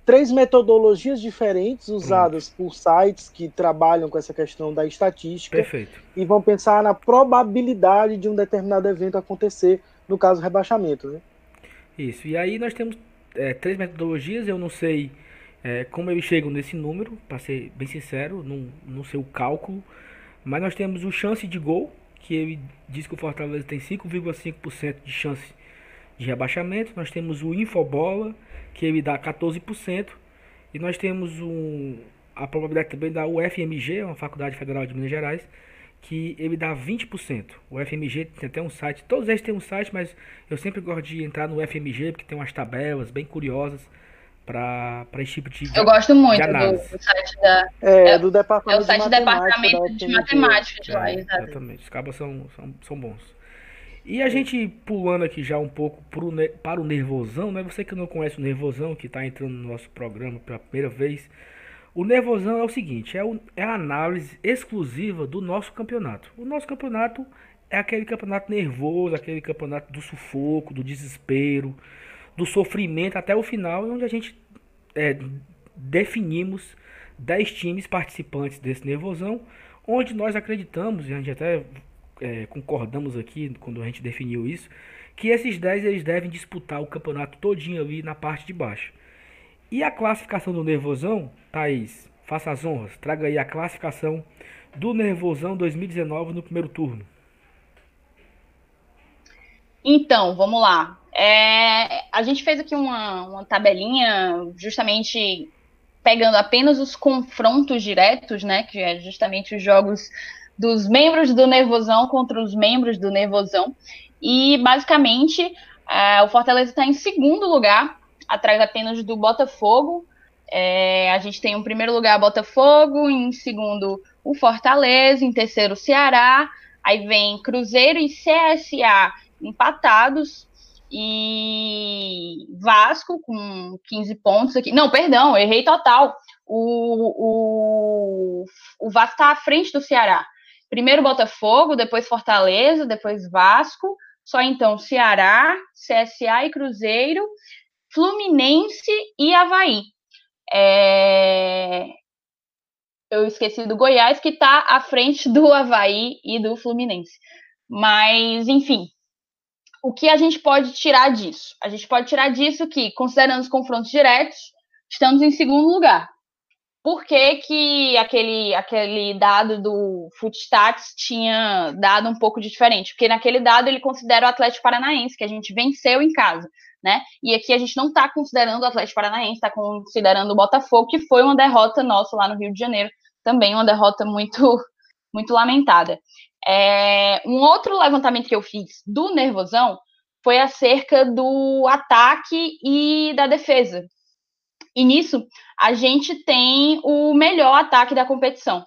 três metodologias diferentes usadas Pronto. por sites que trabalham com essa questão da estatística Perfeito. e vão pensar na probabilidade de um determinado evento acontecer, no caso rebaixamento. Né? Isso. E aí nós temos é, três metodologias, eu não sei é, como eles chegam nesse número, para ser bem sincero, não, não sei o cálculo, mas nós temos o chance de gol, que ele diz que o Fortaleza tem 5,5% de chance de rebaixamento. Nós temos o Infobola, que ele dá 14%. E nós temos um, a probabilidade também da UFMG, uma Faculdade Federal de Minas Gerais, que ele dá 20%. O FMG tem até um site, todos eles têm um site, mas eu sempre gosto de entrar no FMG porque tem umas tabelas bem curiosas para esse tipo de Eu gosto muito do, do, site da é, é, do departamento é o site de departamento de matemática de lá, é, exatamente. Os cabos são, são, são bons. E a gente pulando aqui já um pouco pro, para o Nervosão, né? Você que não conhece o Nervosão, que está entrando no nosso programa pela primeira vez. O Nervosão é o seguinte, é, o, é a análise exclusiva do nosso campeonato. O nosso campeonato é aquele campeonato nervoso, aquele campeonato do sufoco, do desespero, do sofrimento até o final, onde a gente é, definimos 10 times participantes desse Nervosão, onde nós acreditamos, e a gente até é, concordamos aqui quando a gente definiu isso, que esses 10 eles devem disputar o campeonato todinho ali na parte de baixo. E a classificação do Nervosão, Thaís, faça as honras, traga aí a classificação do Nervosão 2019 no primeiro turno. Então, vamos lá. É, a gente fez aqui uma, uma tabelinha justamente pegando apenas os confrontos diretos, né? Que é justamente os jogos dos membros do Nervosão contra os membros do Nervosão. E, basicamente, é, o Fortaleza está em segundo lugar, atrás apenas do Botafogo. É, a gente tem em primeiro lugar Botafogo, em segundo o Fortaleza, em terceiro o Ceará, aí vem Cruzeiro e CSA empatados, e Vasco com 15 pontos aqui. Não, perdão, errei total. O, o, o Vasco está à frente do Ceará. Primeiro Botafogo, depois Fortaleza, depois Vasco, só então Ceará, CSA e Cruzeiro, Fluminense e Havaí. É... Eu esqueci do Goiás, que está à frente do Havaí e do Fluminense. Mas, enfim, o que a gente pode tirar disso? A gente pode tirar disso que, considerando os confrontos diretos, estamos em segundo lugar. Por que, que aquele, aquele dado do Footstats tinha dado um pouco de diferente? Porque naquele dado ele considera o Atlético Paranaense, que a gente venceu em casa, né? E aqui a gente não está considerando o Atlético Paranaense, está considerando o Botafogo, que foi uma derrota nossa lá no Rio de Janeiro, também uma derrota muito, muito lamentada. É, um outro levantamento que eu fiz do Nervosão foi acerca do ataque e da defesa. E nisso, a gente tem o melhor ataque da competição,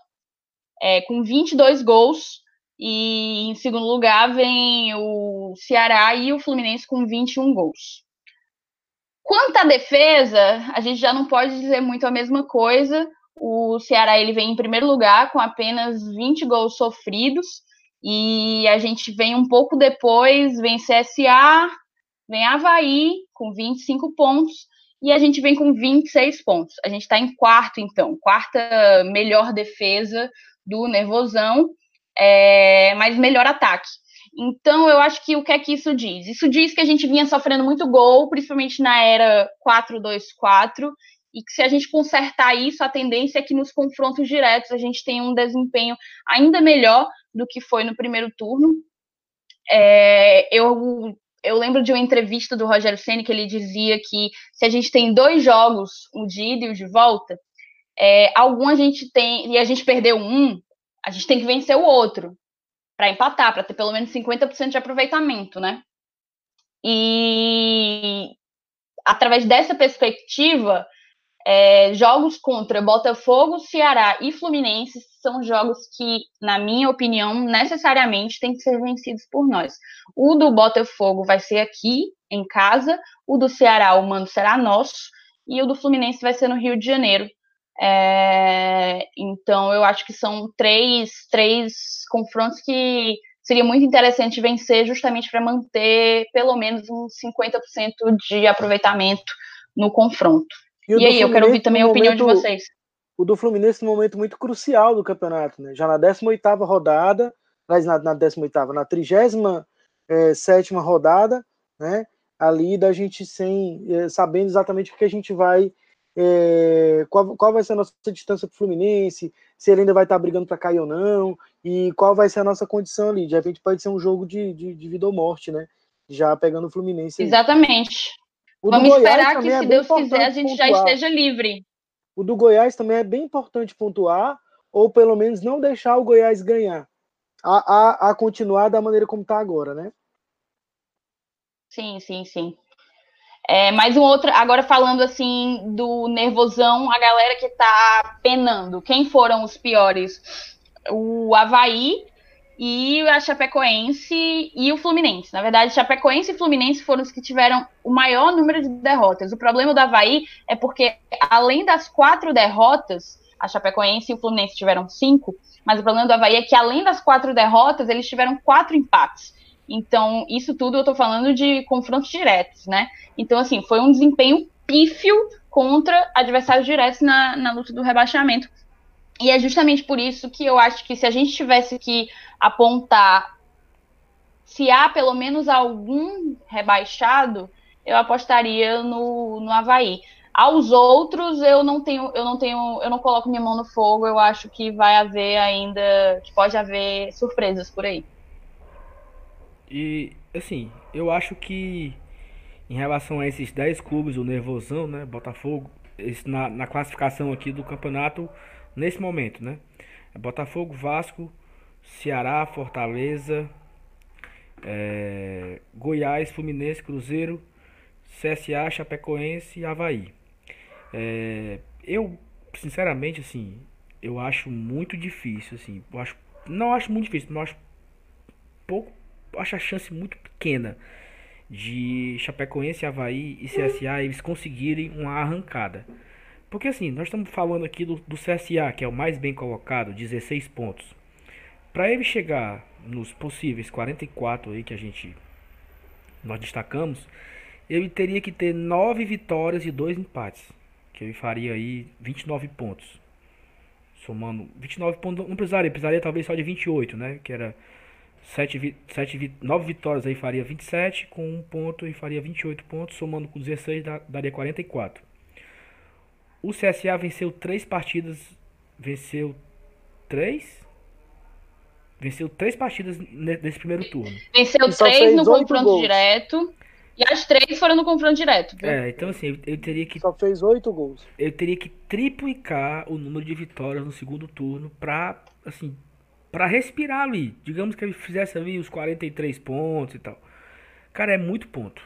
é, com 22 gols. E em segundo lugar vem o Ceará e o Fluminense com 21 gols. Quanto à defesa, a gente já não pode dizer muito a mesma coisa. O Ceará ele vem em primeiro lugar com apenas 20 gols sofridos. E a gente vem um pouco depois, vem CSA, vem Havaí com 25 pontos e a gente vem com 26 pontos. A gente está em quarto, então, quarta melhor defesa do Nervosão, é, mas melhor ataque. Então, eu acho que o que é que isso diz? Isso diz que a gente vinha sofrendo muito gol, principalmente na era 4-2-4, e que se a gente consertar isso, a tendência é que nos confrontos diretos a gente tenha um desempenho ainda melhor do que foi no primeiro turno. É, eu eu lembro de uma entrevista do Rogério Ceni que ele dizia que se a gente tem dois jogos, um de ida e o de volta, é, algum a gente tem e a gente perdeu um, a gente tem que vencer o outro para empatar, para ter pelo menos 50% de aproveitamento, né? E através dessa perspectiva, é, jogos contra Botafogo, Ceará e Fluminense são jogos que, na minha opinião, necessariamente têm que ser vencidos por nós. O do Botafogo vai ser aqui, em casa, o do Ceará, o mando será nosso, e o do Fluminense vai ser no Rio de Janeiro. É, então, eu acho que são três, três confrontos que seria muito interessante vencer, justamente para manter pelo menos uns 50% de aproveitamento no confronto. E, e aí, eu quero ouvir também a opinião momento, de vocês. O do Fluminense num momento muito crucial do campeonato, né? Já na 18ª rodada, mas na, na 18ª, na 37ª é, rodada, né? Ali da gente sem é, sabendo exatamente o que a gente vai é, qual, qual vai ser a nossa distância para o Fluminense, se ele ainda vai estar tá brigando para cair ou não, e qual vai ser a nossa condição ali. De repente pode ser um jogo de, de, de vida ou morte, né? Já pegando o Fluminense. Exatamente. O Vamos esperar que, se é Deus quiser, a gente pontuar. já esteja livre. O do Goiás também é bem importante pontuar, ou pelo menos não deixar o Goiás ganhar, a, a, a continuar da maneira como está agora, né? Sim, sim, sim. É, mais um outro, agora falando assim do nervosão, a galera que tá penando. Quem foram os piores? O Havaí, e a Chapecoense e o Fluminense. Na verdade, Chapecoense e Fluminense foram os que tiveram o maior número de derrotas. O problema do Havaí é porque, além das quatro derrotas, a Chapecoense e o Fluminense tiveram cinco, mas o problema do Havaí é que, além das quatro derrotas, eles tiveram quatro empates. Então, isso tudo eu tô falando de confrontos diretos, né? Então, assim, foi um desempenho pífio contra adversários diretos na, na luta do rebaixamento. E é justamente por isso que eu acho que se a gente tivesse que apontar se há pelo menos algum rebaixado, eu apostaria no, no Havaí. Aos outros, eu não tenho, eu não tenho, eu não coloco minha mão no fogo, eu acho que vai haver ainda, que pode haver surpresas por aí. E assim, eu acho que em relação a esses 10 clubes, o Nervosão, né, Botafogo, esse, na, na classificação aqui do campeonato, nesse momento, né? É Botafogo, Vasco, Ceará, Fortaleza, é, Goiás, Fluminense, Cruzeiro, CSA, Chapecoense e Havaí. É, eu, sinceramente, assim, eu acho muito difícil, assim, eu acho, não acho muito difícil, mas pouco, acho a chance muito pequena de Chapecoense, Havaí e CSA eles conseguirem uma arrancada. Porque assim, nós estamos falando aqui do, do CSA, que é o mais bem colocado, 16 pontos. Para ele chegar nos possíveis 44 aí que a gente nós destacamos, ele teria que ter 9 vitórias e 2 empates, que ele faria aí 29 pontos. Somando 29 pontos, não precisaria, precisaria talvez só de 28, né, que era Sete, sete, nove vitórias aí faria 27, com um ponto e faria 28 pontos, somando com 16 daria 44. O CSA venceu três partidas, venceu três? Venceu três partidas nesse primeiro turno. Venceu três no confronto gols. direto. E as três foram no confronto direto. Viu? É, então assim, eu, teria que. Só fez oito gols. Eu teria que triplicar o número de vitórias no segundo turno pra, assim, para respirar ali. Digamos que ele fizesse ali os 43 pontos e tal. Cara, é muito ponto.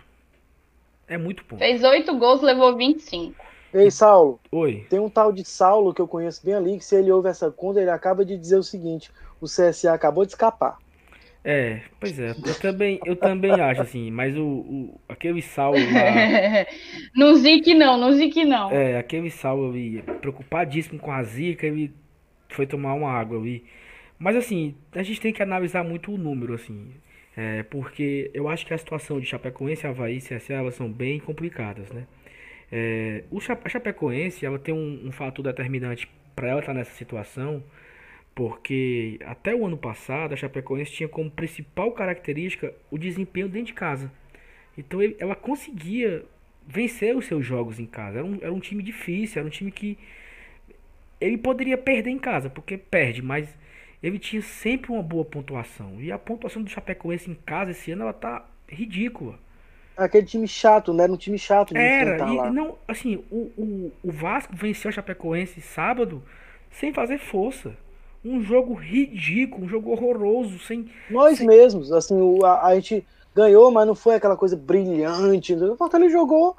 É muito ponto. Fez 8 gols, levou 25. Ei, Saulo. Oi. Tem um tal de Saulo que eu conheço bem ali, que se ele ouve essa conta, ele acaba de dizer o seguinte: o CSA acabou de escapar. É, pois é, eu também, eu também acho assim, mas o, o aquele Saulo lá. no Zic não, no Zic não. É, aquele Saulo ali, preocupadíssimo com a Zica, ele foi tomar uma água ali. Mas assim, a gente tem que analisar muito o número, assim. É, porque eu acho que a situação de Chapecoense, Havaí e CSA elas são bem complicadas, né? É, o a Chapecoense ela tem um, um fator determinante para ela estar nessa situação, porque até o ano passado a Chapecoense tinha como principal característica o desempenho dentro de casa. Então ele, ela conseguia vencer os seus jogos em casa. Era um, era um time difícil, era um time que ele poderia perder em casa, porque perde, mas ele tinha sempre uma boa pontuação. E a pontuação do Chapecoense em casa esse ano ela tá ridícula. Aquele time chato, né? Era um time chato de Era, e lá. não, assim, o, o, o Vasco venceu o Chapecoense sábado sem fazer força. Um jogo ridículo, um jogo horroroso, sem. Nós sem... mesmos, assim, o, a, a, gente ganhou, mas não foi aquela coisa brilhante. O Fortaleza jogou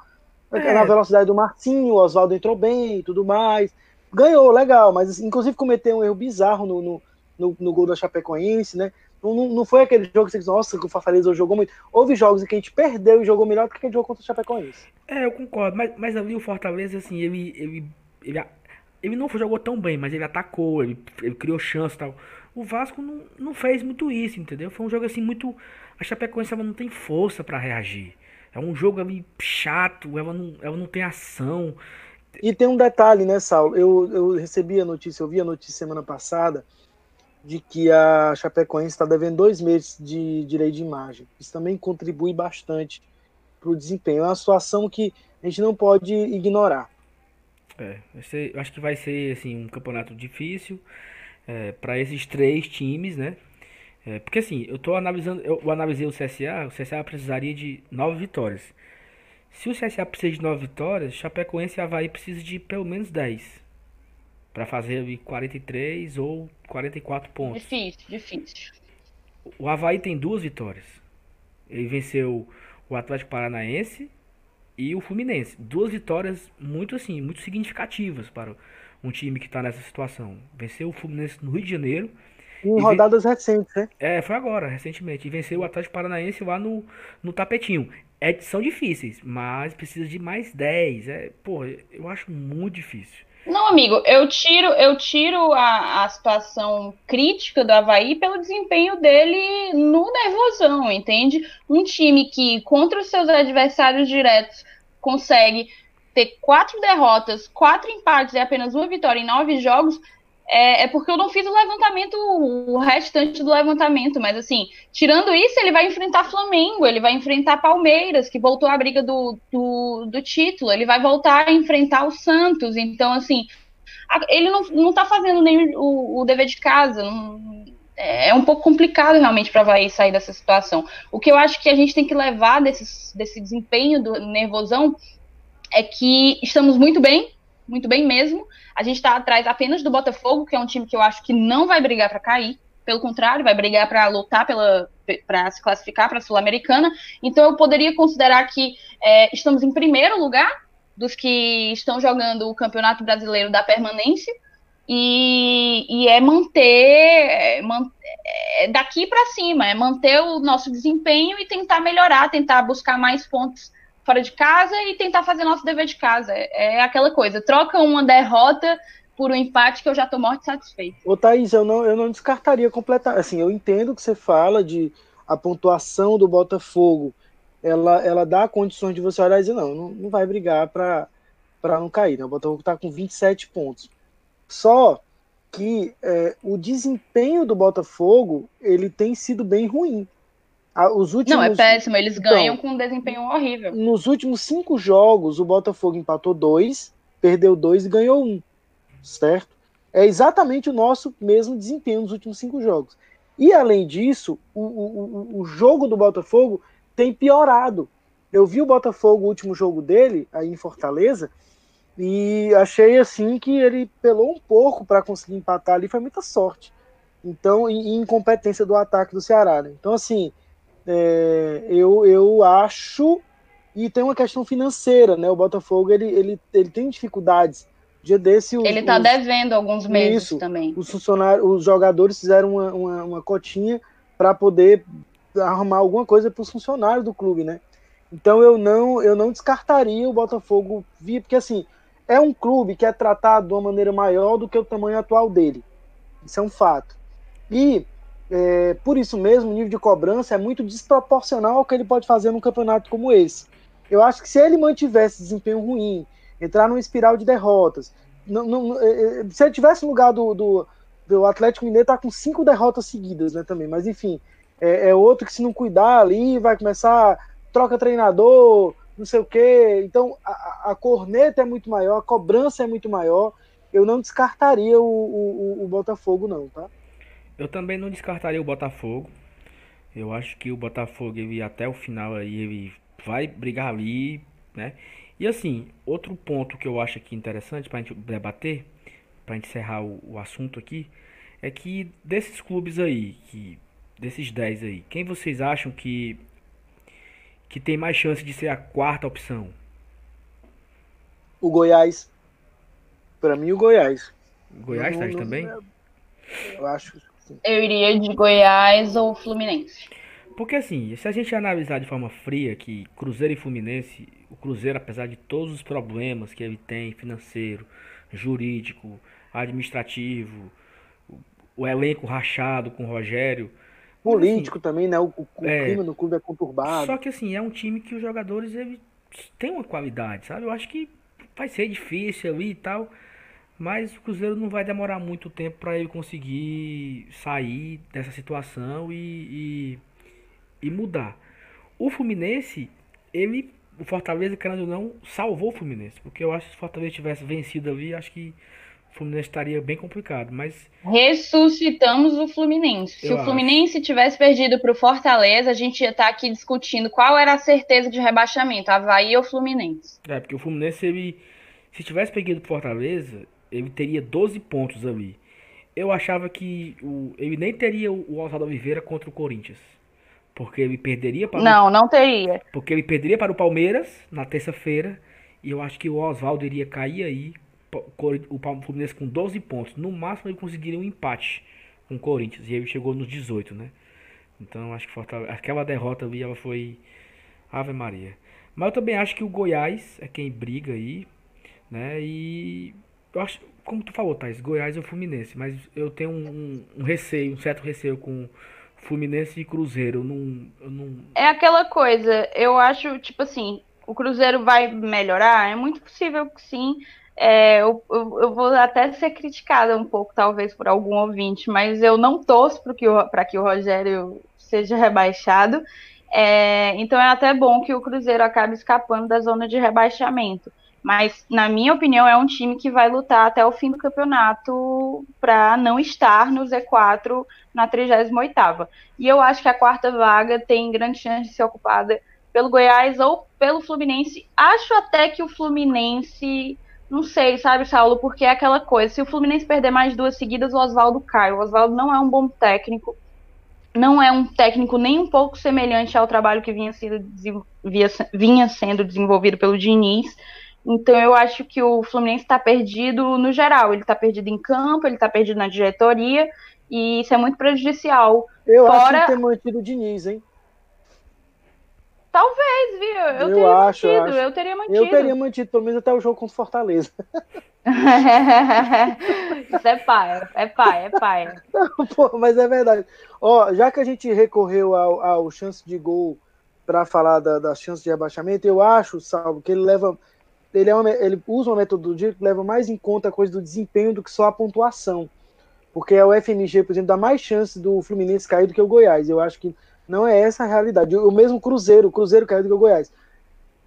é. na velocidade do Marcinho, o Oswaldo entrou bem e tudo mais. Ganhou, legal, mas inclusive cometeu um erro bizarro no, no no, no gol da Chapecoense, né? Não, não foi aquele jogo que você diz, nossa, que o Fortaleza jogou muito. Houve jogos em que a gente perdeu e jogou melhor do que a gente jogou contra o Chapecoense. É, eu concordo, mas, mas ali o Fortaleza, assim, ele, ele, ele, ele não jogou tão bem, mas ele atacou, ele, ele criou chance e tal. O Vasco não, não fez muito isso, entendeu? Foi um jogo assim muito. A Chapecoense ela não tem força para reagir. É um jogo ali chato, ela não, ela não tem ação. E tem um detalhe, né, Saulo? Eu, eu recebi a notícia, eu vi a notícia semana passada de que a Chapecoense está devendo dois meses de direito de imagem. Isso também contribui bastante para o desempenho. É uma situação que a gente não pode ignorar. É, eu acho que vai ser assim, um campeonato difícil é, para esses três times, né? É, porque assim, eu estou analisando, eu analisei o CSA, o CSA precisaria de nove vitórias. Se o CSA precisa de nove vitórias, Chapecoense e Havaí precisa de pelo menos 10 para fazer 43 ou 44 pontos. Difícil, difícil. O Havaí tem duas vitórias. Ele venceu o Atlético Paranaense e o Fluminense. Duas vitórias muito assim, muito significativas para um time que está nessa situação. Venceu o Fluminense no Rio de Janeiro. Em rodadas recentes, né? É, foi agora, recentemente. E venceu o Atlético Paranaense lá no, no tapetinho. É, são difíceis, mas precisa de mais 10. É, pô, eu acho muito difícil. Não, amigo, eu tiro, eu tiro a, a situação crítica do Havaí pelo desempenho dele no nervosão, entende? Um time que, contra os seus adversários diretos, consegue ter quatro derrotas, quatro empates e apenas uma vitória em nove jogos, é, é, porque eu não fiz o levantamento, o restante do levantamento, mas assim, tirando isso, ele vai enfrentar Flamengo, ele vai enfrentar Palmeiras, que voltou à briga do, do, do título, ele vai voltar a enfrentar o Santos, então assim, ele não, não tá fazendo nem o, o dever de casa, não, é um pouco complicado realmente para Havaí sair dessa situação. O que eu acho que a gente tem que levar desse, desse desempenho do nervosão é que estamos muito bem, muito bem mesmo. A gente está atrás apenas do Botafogo, que é um time que eu acho que não vai brigar para cair. Pelo contrário, vai brigar para lutar para se classificar para a Sul-Americana. Então eu poderia considerar que é, estamos em primeiro lugar dos que estão jogando o Campeonato Brasileiro da Permanência. E, e é manter, é, é daqui para cima, é manter o nosso desempenho e tentar melhorar, tentar buscar mais pontos fora de casa e tentar fazer nosso dever de casa. É, é aquela coisa, troca uma derrota por um empate que eu já tô morto satisfeito. Ô Thaís, eu não, eu não descartaria completamente. Assim, eu entendo que você fala de a pontuação do Botafogo, ela, ela dá condições de você olhar e dizer, não, não, não vai brigar para não cair. Né? O Botafogo tá com 27 pontos. Só que é, o desempenho do Botafogo ele tem sido bem ruim. Os últimos... Não, é péssimo. Eles então, ganham com um desempenho horrível. Nos últimos cinco jogos, o Botafogo empatou dois, perdeu dois e ganhou um. Certo? É exatamente o nosso mesmo desempenho nos últimos cinco jogos. E além disso, o, o, o jogo do Botafogo tem piorado. Eu vi o Botafogo, o último jogo dele, aí em Fortaleza, e achei assim que ele pelou um pouco para conseguir empatar ali, foi muita sorte. Então, e, incompetência do ataque do Ceará. Né? Então, assim, é, eu, eu acho. E tem uma questão financeira, né? O Botafogo ele, ele, ele tem dificuldades. Dia desse, ele está devendo alguns meses isso, também. Os funcionários, os jogadores fizeram uma, uma, uma cotinha para poder arrumar alguma coisa para os funcionários do clube, né? Então eu não eu não descartaria o Botafogo vir, porque assim é um clube que é tratado de uma maneira maior do que o tamanho atual dele. Isso é um fato. E é, por isso mesmo, o nível de cobrança é muito desproporcional ao que ele pode fazer num campeonato como esse. Eu acho que se ele mantivesse desempenho ruim, entrar numa espiral de derrotas, não, não, é, é, se ele tivesse no lugar do, do, do Atlético Mineiro, tá com cinco derrotas seguidas, né, também. Mas enfim, é, é outro que se não cuidar ali vai começar troca treinador, não sei o quê. Então a, a, corneta é muito maior, a cobrança é muito maior. Eu não descartaria o, o, o Botafogo, não, tá? Eu também não descartaria o Botafogo. Eu acho que o Botafogo ele até o final aí ele vai brigar ali, né? E assim, outro ponto que eu acho aqui interessante para a gente debater, para encerrar o, o, assunto aqui, é que desses clubes aí, que desses 10 aí, quem vocês acham que que tem mais chance de ser a quarta opção? O Goiás. Para mim, o Goiás. Goiás, tá também? Eu acho. Eu iria de Goiás ou Fluminense. Porque assim, se a gente analisar de forma fria que Cruzeiro e Fluminense, o Cruzeiro, apesar de todos os problemas que ele tem, financeiro, jurídico, administrativo, o, o elenco rachado com o Rogério, Político assim, também, né? O, o é, clima no clube é conturbado. Só que assim, é um time que os jogadores ele, têm uma qualidade, sabe? Eu acho que vai ser difícil ali e tal. Mas o Cruzeiro não vai demorar muito tempo para ele conseguir sair dessa situação e, e, e, mudar. O Fluminense, ele, o Fortaleza, querendo ou não, salvou o Fluminense. Porque eu acho que se o Fortaleza tivesse vencido ali, acho que o Fluminense estaria bem complicado, mas... Ressuscitamos o Fluminense. Se Eu o Fluminense acho. tivesse perdido para o Fortaleza, a gente ia estar tá aqui discutindo qual era a certeza de rebaixamento, Havaí ou Fluminense. É, porque o Fluminense, ele, se tivesse perdido para Fortaleza, ele teria 12 pontos ali. Eu achava que o, ele nem teria o Oswaldo Oliveira contra o Corinthians. Porque ele perderia para Não, o, não teria. Porque ele perderia para o Palmeiras na terça-feira. E eu acho que o Oswaldo iria cair aí o Fluminense com 12 pontos. No máximo ele conseguiria um empate com o Corinthians. E ele chegou nos 18, né? Então acho que Fortaleza, aquela derrota ali ela foi Ave Maria. Mas eu também acho que o Goiás é quem briga aí, né? E eu acho, como tu falou, Thais, Goiás é o Fluminense, mas eu tenho um, um, receio, um certo receio com Fluminense e Cruzeiro. Eu não, eu não... É aquela coisa, eu acho, tipo assim, o Cruzeiro vai melhorar? É muito possível que sim, é, eu, eu, eu, vou até ser criticada um pouco, talvez, por algum ouvinte, mas eu não torço para que, o, que o Rogério seja rebaixado. É, então é até bom que o Cruzeiro acabe escapando da zona de rebaixamento. Mas, na minha opinião, é um time que vai lutar até o fim do campeonato para não estar no Z4 na 38ª. E eu acho que a quarta vaga tem grande chance de ser ocupada pelo Goiás ou pelo Fluminense. Acho até que o Fluminense não sei, sabe, Saulo, porque é aquela coisa. Se o Fluminense perder mais duas seguidas, o Oswaldo cai. O Oswaldo não é um bom técnico. Não é um técnico nem um pouco semelhante ao trabalho que vinha sendo, vinha sendo desenvolvido pelo Diniz. Então eu acho que o Fluminense está perdido no geral. Ele está perdido em campo, ele está perdido na diretoria, e isso é muito prejudicial. Eu Fora... acho que ter mantido o Diniz, hein? Talvez, viu? Eu, eu teria acho, mantido, eu, eu, teria mantido. Eu teria mantido, pelo menos até o jogo contra Fortaleza. Isso é pai, é pai, é pai. Pô, mas é verdade. Ó, já que a gente recorreu ao, ao chance de gol para falar da, das chances de rebaixamento, eu acho, Salvo, que ele leva. Ele, é uma, ele usa uma metodologia que leva mais em conta a coisa do desempenho do que só a pontuação. porque a UFMG, por exemplo, dá mais chance do Fluminense cair do que o Goiás. Eu acho que não é essa a realidade. O mesmo Cruzeiro, o Cruzeiro caiu do que o Goiás.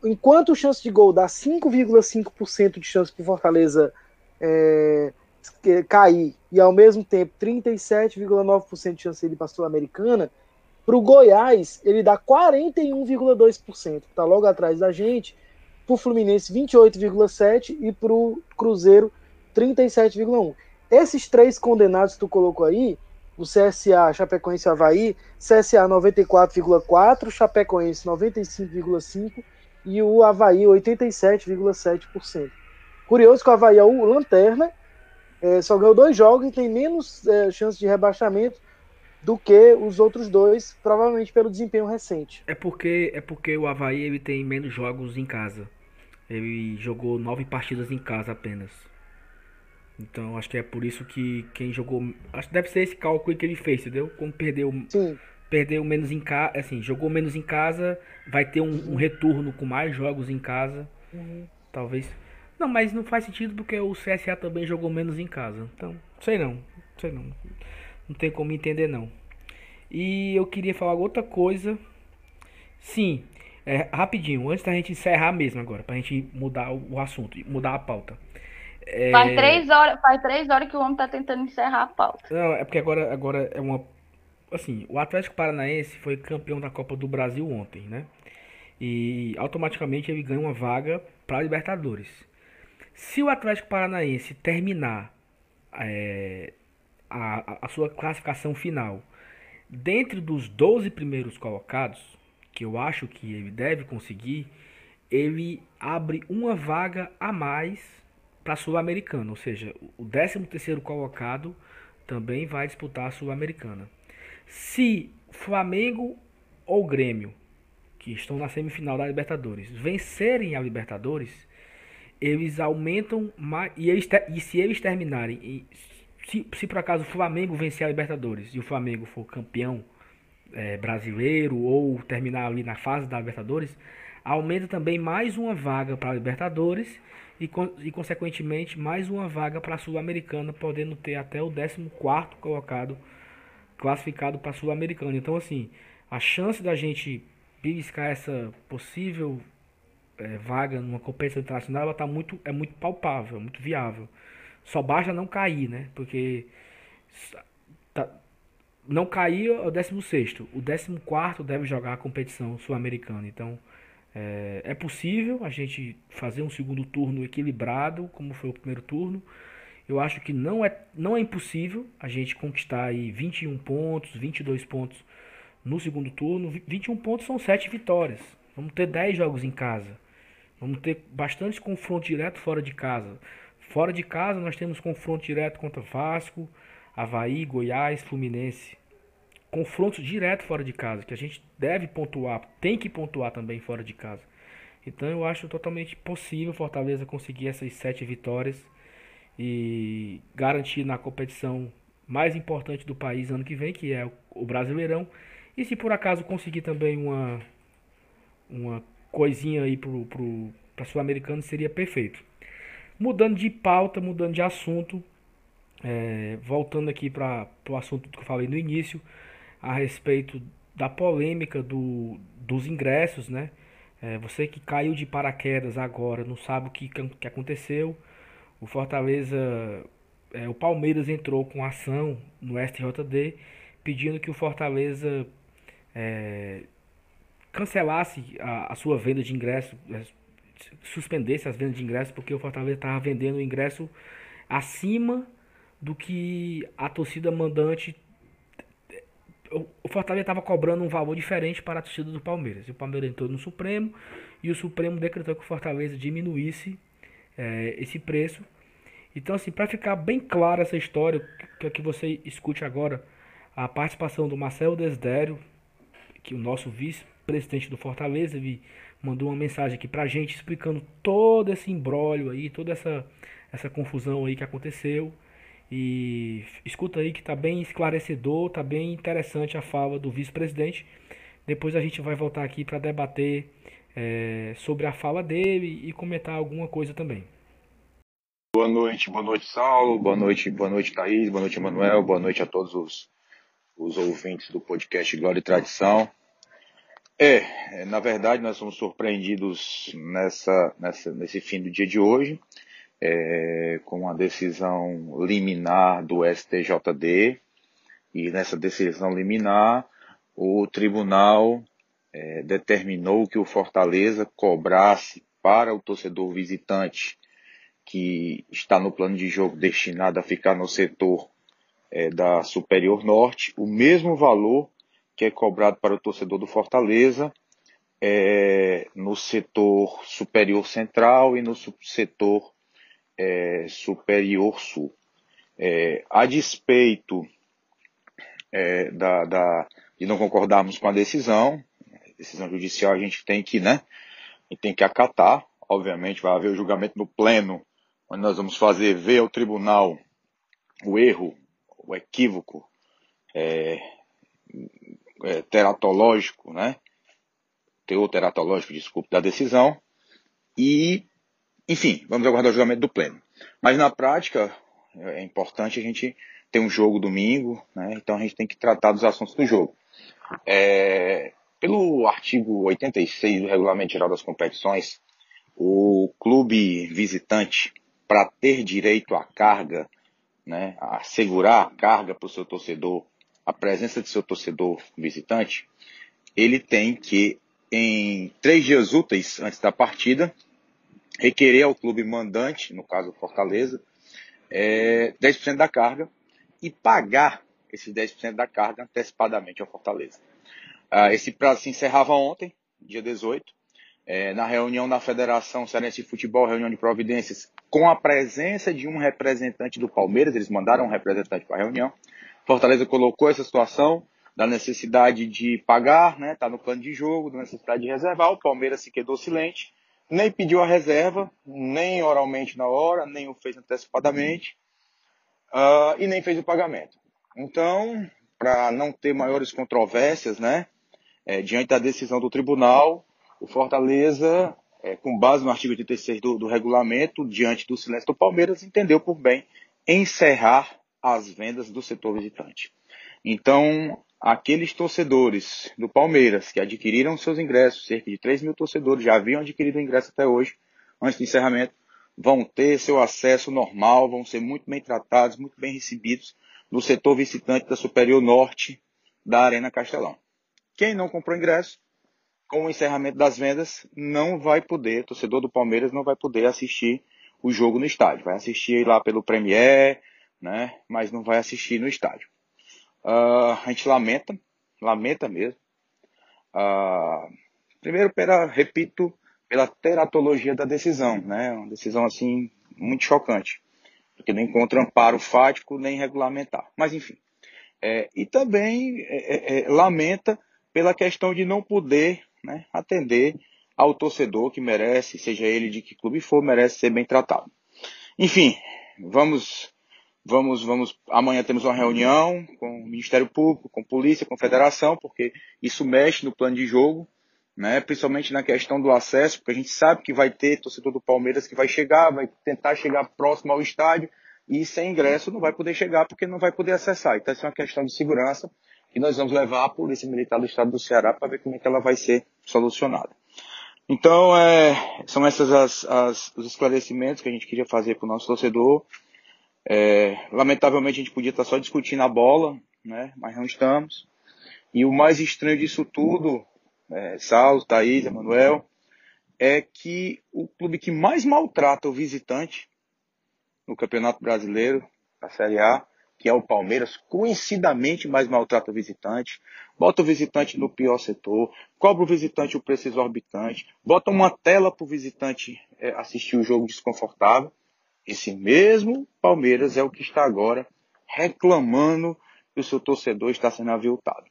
Enquanto chance de gol dá 5,5% de chance para Fortaleza é, cair e ao mesmo tempo 37,9% de chance de ir para Sul-Americana, para o Goiás ele dá 41,2%, está logo atrás da gente. Para o Fluminense 28,7% e para o Cruzeiro 37,1%. Esses três condenados que tu colocou aí, o CSA, Chapecoense e Havaí, CSA 94,4%, Chapecoense 95,5% e o Havaí 87,7%. Curioso que o Havaí é o Lanterna, é, só ganhou dois jogos e tem menos é, chance de rebaixamento do que os outros dois, provavelmente pelo desempenho recente. É porque é porque o Havaí ele tem menos jogos em casa. Ele jogou nove partidas em casa apenas. Então acho que é por isso que quem jogou. Acho que deve ser esse cálculo que ele fez, entendeu? Como perdeu. Sim. Perdeu menos em casa. Assim, jogou menos em casa. Vai ter um, um retorno com mais jogos em casa. Uhum. Talvez. Não, mas não faz sentido porque o CSA também jogou menos em casa. Então, sei não. Sei não. Não tem como entender não. E eu queria falar outra coisa. Sim, é, rapidinho, antes da gente encerrar mesmo agora, pra gente mudar o, assunto, mudar a pauta. É... Faz, três horas, faz três horas que o homem tá tentando encerrar a pauta. Não, é porque agora, agora é uma. Assim, o Atlético Paranaense foi campeão da Copa do Brasil ontem, né? E automaticamente ele ganha uma vaga para Libertadores. Se o Atlético Paranaense terminar é, a, a sua classificação final dentro dos 12 primeiros colocados, que eu acho que ele deve conseguir, ele abre uma vaga a mais para a Sul-Americana, ou seja, o 13º colocado também vai disputar a Sul-Americana. Se Flamengo ou Grêmio, que estão na semifinal da Libertadores, vencerem a Libertadores, eles aumentam mais, e, eles, e se eles terminarem, se, se por acaso o Flamengo vencer a Libertadores e o Flamengo for campeão é, brasileiro ou terminar ali na fase da Libertadores, aumenta também mais uma vaga para a Libertadores e, e consequentemente mais uma vaga para a Sul-Americana, podendo ter até o 14 colocado classificado para a Sul-Americana. Então, assim, a chance da gente beliscar essa possível é, vaga numa competição internacional ela tá muito, é muito palpável, muito viável. Só basta não cair, né? Porque não cair o 16. O 14 deve jogar a competição sul-americana. Então, é, é, possível a gente fazer um segundo turno equilibrado, como foi o primeiro turno. Eu acho que não é, não é impossível a gente conquistar aí 21 pontos, 22 pontos no segundo turno. 21 pontos são 7 vitórias. Vamos ter 10 jogos em casa. Vamos ter bastante confronto direto fora de casa. Fora de casa nós temos confronto direto contra Vasco, Havaí, Goiás, Fluminense confrontos direto fora de casa, que a gente deve pontuar, tem que pontuar também fora de casa. Então eu acho totalmente possível Fortaleza conseguir essas sete vitórias e garantir na competição mais importante do país ano que vem, que é o Brasileirão. E se por acaso conseguir também uma, uma coisinha aí pro, pro, Sul-Americano, seria perfeito. Mudando de pauta, mudando de assunto, é, voltando aqui para o assunto que eu falei no início, a respeito da polêmica do, dos ingressos, né? É, você que caiu de paraquedas agora, não sabe o que, que aconteceu. O Fortaleza, é, o Palmeiras entrou com ação no STJD pedindo que o Fortaleza é, cancelasse a, a, sua venda de ingresso, é, suspendesse as vendas de ingresso, porque o Fortaleza estava vendendo o ingresso acima do que a torcida mandante o Fortaleza estava cobrando um valor diferente para a torcida do Palmeiras. E o Palmeiras entrou no Supremo e o Supremo decretou que o Fortaleza diminuísse é, esse preço. Então, assim, para ficar bem clara essa história, que, que você escute agora a participação do Marcelo Desdério, que o nosso vice-presidente do Fortaleza, ele mandou uma mensagem aqui para a gente explicando todo esse embrólio aí, toda essa, essa confusão aí que aconteceu. E escuta aí que tá bem esclarecedor, tá bem interessante a fala do vice-presidente. Depois a gente vai voltar aqui para debater é, sobre a fala dele e comentar alguma coisa também. Boa noite, boa noite, Saulo. Boa noite, boa noite, Thaís. Boa noite, Emanuel. Boa noite a todos os, os ouvintes do podcast Glória e Tradição. É, na verdade, nós somos surpreendidos nessa, nessa, nesse fim do dia de hoje, é, com a decisão liminar do STJD. E nessa decisão liminar, o tribunal é, determinou que o Fortaleza cobrasse para o torcedor visitante que está no plano de jogo destinado a ficar no setor é, da Superior Norte, o mesmo valor que é cobrado para o torcedor do Fortaleza é, no setor Superior Central e no setor é, Superior Sul. É, a despeito é, da, da, de não concordarmos com a decisão, decisão judicial a gente tem que, né, tem que acatar, obviamente vai haver o julgamento no pleno onde nós vamos fazer ver ao tribunal o erro, o equívoco é, é, teratológico, né? Teor teratológico, desculpe, da decisão. E, enfim, vamos aguardar o julgamento do pleno. Mas na prática, é importante a gente ter um jogo domingo, né? Então a gente tem que tratar dos assuntos do jogo. É, pelo artigo 86 do Regulamento Geral das Competições, o clube visitante para ter direito à carga, né, a assegurar a carga para o seu torcedor, a presença de seu torcedor visitante, ele tem que, em três dias úteis antes da partida, requerer ao clube mandante, no caso Fortaleza, é, 10% da carga e pagar esses 10% da carga antecipadamente ao Fortaleza. Ah, esse prazo se encerrava ontem, dia 18, é, na reunião da Federação Cearense de Futebol, reunião de providências, com a presença de um representante do Palmeiras, eles mandaram um representante para a reunião. Fortaleza colocou essa situação da necessidade de pagar, né, tá no plano de jogo, da necessidade de reservar. O Palmeiras se quedou silente, nem pediu a reserva, nem oralmente na hora, nem o fez antecipadamente, uh, e nem fez o pagamento. Então, para não ter maiores controvérsias, né, é, diante da decisão do tribunal, o Fortaleza, é, com base no artigo 86 do, do regulamento, diante do silêncio do Palmeiras, entendeu por bem encerrar as vendas do setor visitante. Então, aqueles torcedores do Palmeiras que adquiriram seus ingressos, cerca de 3 mil torcedores já haviam adquirido ingresso até hoje, antes do encerramento, vão ter seu acesso normal, vão ser muito bem tratados, muito bem recebidos no setor visitante da Superior Norte da Arena Castelão. Quem não comprou ingresso, com o encerramento das vendas, não vai poder, torcedor do Palmeiras não vai poder assistir o jogo no estádio. Vai assistir lá pelo Premier, né? Mas não vai assistir no estádio. Uh, a gente lamenta, lamenta mesmo. Uh, primeiro, pela, repito, pela teratologia da decisão, né? Uma decisão assim muito chocante, porque não encontra amparo fático nem regulamentar. Mas enfim. É, e também é, é, é lamenta pela questão de não poder né, atender ao torcedor que merece, seja ele de que clube for, merece ser bem tratado. Enfim, vamos, vamos, vamos. Amanhã temos uma reunião com o Ministério Público, com a polícia, com a federação, porque isso mexe no plano de jogo, né, principalmente na questão do acesso, porque a gente sabe que vai ter torcedor do Palmeiras que vai chegar, vai tentar chegar próximo ao estádio e sem ingresso não vai poder chegar porque não vai poder acessar. Então, isso é uma questão de segurança e nós vamos levar a Polícia Militar do Estado do Ceará para ver como é que ela vai ser solucionada. Então, é, são esses as, as, os esclarecimentos que a gente queria fazer para o nosso torcedor. É, lamentavelmente, a gente podia estar só discutindo a bola, né, mas não estamos. E o mais estranho disso tudo, é, Saulo, Thaís, Emanuel, é que o clube que mais maltrata o visitante no Campeonato Brasileiro, a Série A, que é o Palmeiras, conhecidamente mais maltrata o visitante, bota o visitante no pior setor, cobra o visitante o preço exorbitante, bota uma tela para o visitante é, assistir o jogo desconfortável. Esse mesmo Palmeiras é o que está agora reclamando que o seu torcedor está sendo aviltado.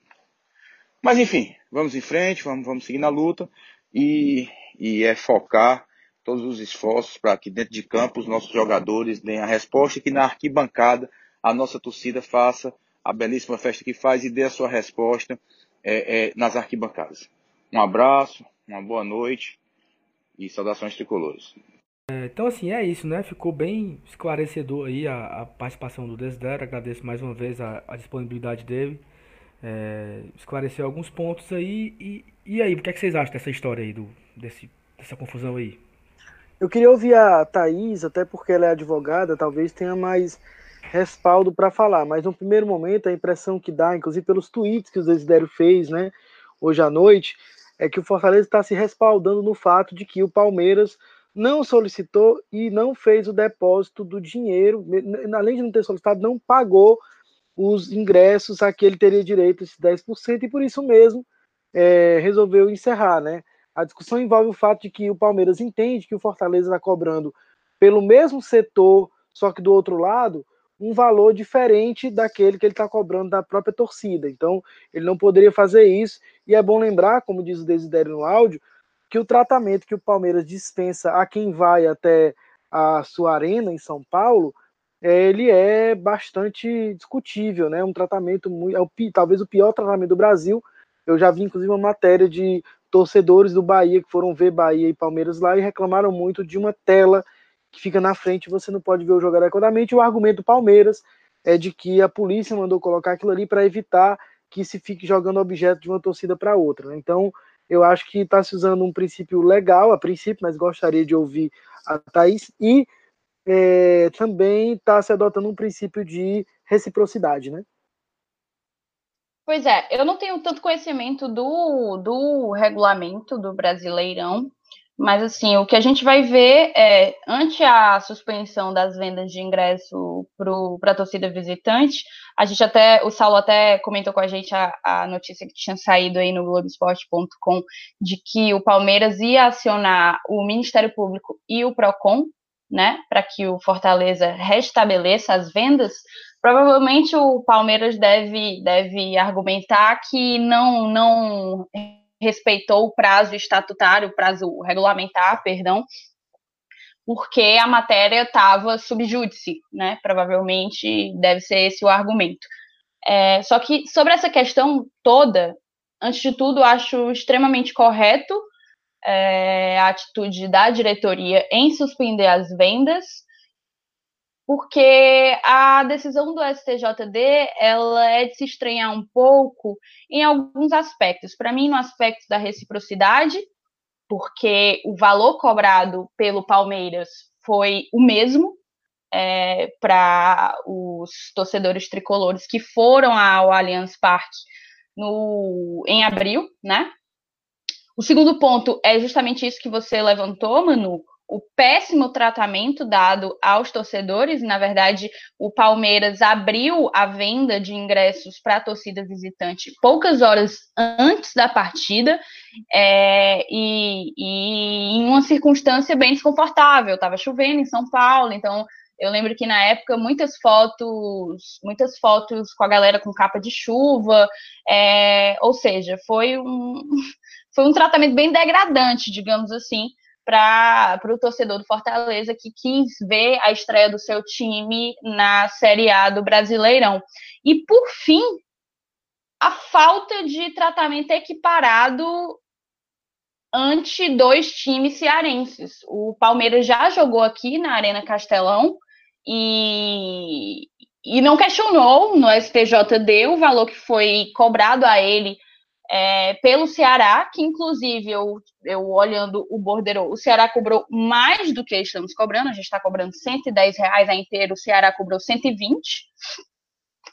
Mas enfim, vamos em frente, vamos, vamos seguir na luta e, e é focar todos os esforços para que dentro de campo os nossos jogadores deem a resposta e que na arquibancada a nossa torcida faça a belíssima festa que faz e dê a sua resposta é, é, nas arquibancadas. Um abraço, uma boa noite e saudações tricolores. É, então, assim, é isso, né? Ficou bem esclarecedor aí a, a participação do Desider. Agradeço mais uma vez a, a disponibilidade dele. É, esclareceu alguns pontos aí. E, e aí, o que, é que vocês acham dessa história aí, do, desse, dessa confusão aí? Eu queria ouvir a Thaís, até porque ela é advogada, talvez tenha mais respaldo para falar, mas no primeiro momento a impressão que dá, inclusive pelos tweets que o Desidério fez, né, hoje à noite, é que o Fortaleza está se respaldando no fato de que o Palmeiras não solicitou e não fez o depósito do dinheiro, além de não ter solicitado, não pagou os ingressos a que ele teria direito, esses 10%, e por isso mesmo é, resolveu encerrar, né? A discussão envolve o fato de que o Palmeiras entende que o Fortaleza está cobrando pelo mesmo setor, só que do outro lado, um valor diferente daquele que ele está cobrando da própria torcida. Então, ele não poderia fazer isso. E é bom lembrar, como diz o Desidério no áudio, que o tratamento que o Palmeiras dispensa a quem vai até a sua arena em São Paulo, é, ele é bastante discutível, né? Um tratamento muito, é o, talvez o pior tratamento do Brasil. Eu já vi inclusive uma matéria de torcedores do Bahia que foram ver Bahia e Palmeiras lá e reclamaram muito de uma tela que fica na frente, você não pode ver o jogo adequadamente. O argumento do Palmeiras é de que a polícia mandou colocar aquilo ali para evitar que se fique jogando objeto de uma torcida para outra. Né? Então, eu acho que está se usando um princípio legal, a princípio, mas gostaria de ouvir a Thaís, e é, também está se adotando um princípio de reciprocidade, né? Pois é, eu não tenho tanto conhecimento do, do regulamento do Brasileirão, mas, assim, o que a gente vai ver é, ante a suspensão das vendas de ingresso para a torcida visitante, a gente até, o Saulo até comentou com a gente a, a notícia que tinha saído aí no Globoesporte.com de que o Palmeiras ia acionar o Ministério Público e o PROCON, né, para que o Fortaleza restabeleça as vendas. Provavelmente o Palmeiras deve, deve argumentar que não, não respeitou o prazo estatutário, o prazo regulamentar, perdão, porque a matéria estava subjúdice, né? Provavelmente deve ser esse o argumento. É, só que sobre essa questão toda, antes de tudo, acho extremamente correto é, a atitude da diretoria em suspender as vendas, porque a decisão do STJD ela é de se estranhar um pouco em alguns aspectos. Para mim, no aspecto da reciprocidade, porque o valor cobrado pelo Palmeiras foi o mesmo é, para os torcedores tricolores que foram ao Allianz Parque no, em abril, né? O segundo ponto é justamente isso que você levantou, Manu, o péssimo tratamento dado aos torcedores. Na verdade, o Palmeiras abriu a venda de ingressos para a torcida visitante poucas horas antes da partida é, e, e, em uma circunstância bem desconfortável. Estava chovendo em São Paulo, então eu lembro que na época muitas fotos, muitas fotos com a galera com capa de chuva, é, ou seja, foi um, foi um tratamento bem degradante, digamos assim, para o torcedor do Fortaleza que quis ver a estreia do seu time na Série A do Brasileirão. E, por fim, a falta de tratamento equiparado ante dois times cearenses. O Palmeiras já jogou aqui na Arena Castelão e, e não questionou no STJD o valor que foi cobrado a ele é, pelo Ceará, que inclusive eu, eu olhando o borderô, o Ceará cobrou mais do que estamos cobrando, a gente está cobrando 110 reais a inteiro, o Ceará cobrou 120.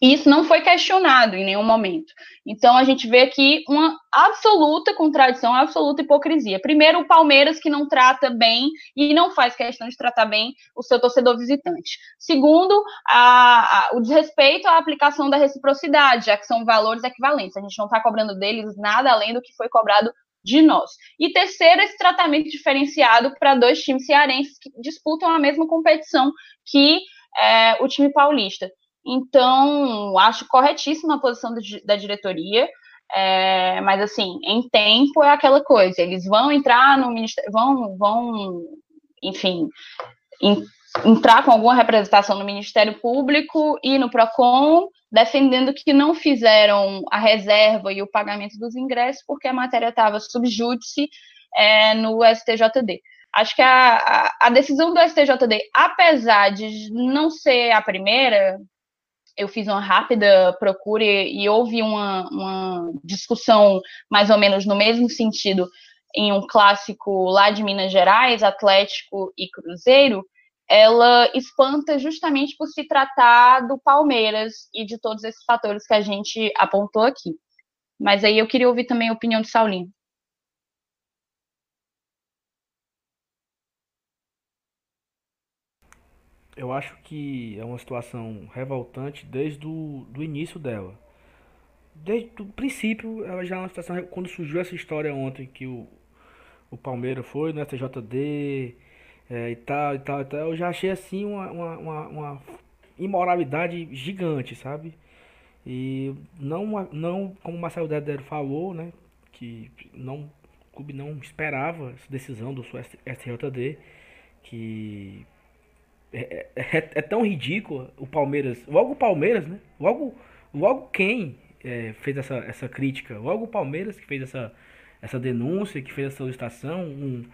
E isso não foi questionado em nenhum momento. Então a gente vê aqui uma absoluta contradição, absoluta hipocrisia. Primeiro, o Palmeiras que não trata bem e não faz questão de tratar bem o seu torcedor visitante. Segundo, a, a, o desrespeito à aplicação da reciprocidade, já que são valores equivalentes. A gente não está cobrando deles nada além do que foi cobrado de nós. E terceiro, esse tratamento diferenciado para dois times cearenses que disputam a mesma competição que é, o time paulista. Então, acho corretíssima a posição da diretoria, é, mas assim, em tempo é aquela coisa, eles vão entrar no ministério, vão, vão, enfim, in, entrar com alguma representação no Ministério Público e no PROCON, defendendo que não fizeram a reserva e o pagamento dos ingressos porque a matéria estava subjúdice é, no STJD. Acho que a, a, a decisão do STJD, apesar de não ser a primeira, eu fiz uma rápida procura e, e houve uma, uma, discussão mais ou menos no mesmo sentido em um clássico lá de Minas Gerais, Atlético e Cruzeiro, ela espanta justamente por se tratar do Palmeiras e de todos esses fatores que a gente apontou aqui. Mas aí eu queria ouvir também a opinião de Saulinho. Eu acho que é uma situação revoltante desde o do início dela. Desde o princípio, ela já é uma situação. Quando surgiu essa história ontem que o, o Palmeiras foi no STJD é, e tal, e tal, e tal, eu já achei assim uma, uma, uma, uma imoralidade gigante, sabe? E não, não como o Marcelo Deder falou, né? Que não, o clube não esperava essa decisão do STJD, que é, é, é, tão ridículo o Palmeiras, logo o Palmeiras, né? Logo, logo quem é, fez essa, essa crítica, logo o Palmeiras que fez essa, essa denúncia, que fez essa solicitação, um,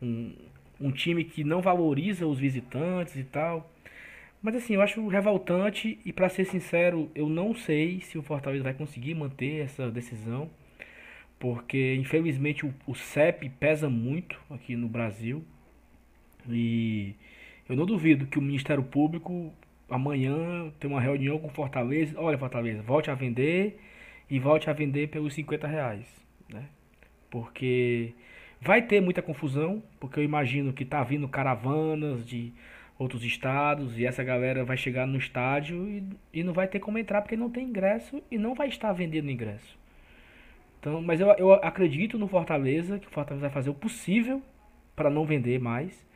um, um time que não valoriza os visitantes e tal. Mas assim, eu acho revoltante e para ser sincero, eu não sei se o Fortaleza vai conseguir manter essa decisão, porque infelizmente o, o CEP pesa muito aqui no Brasil e eu não duvido que o Ministério Público amanhã tem uma reunião com Fortaleza, olha Fortaleza, volte a vender e volte a vender pelos 50 reais, né? Porque vai ter muita confusão, porque eu imagino que tá vindo caravanas de outros estados e essa galera vai chegar no estádio e, e não vai ter como entrar porque não tem ingresso e não vai estar vendendo ingresso. Então, mas eu, eu acredito no Fortaleza, que o Fortaleza vai fazer o possível para não vender mais.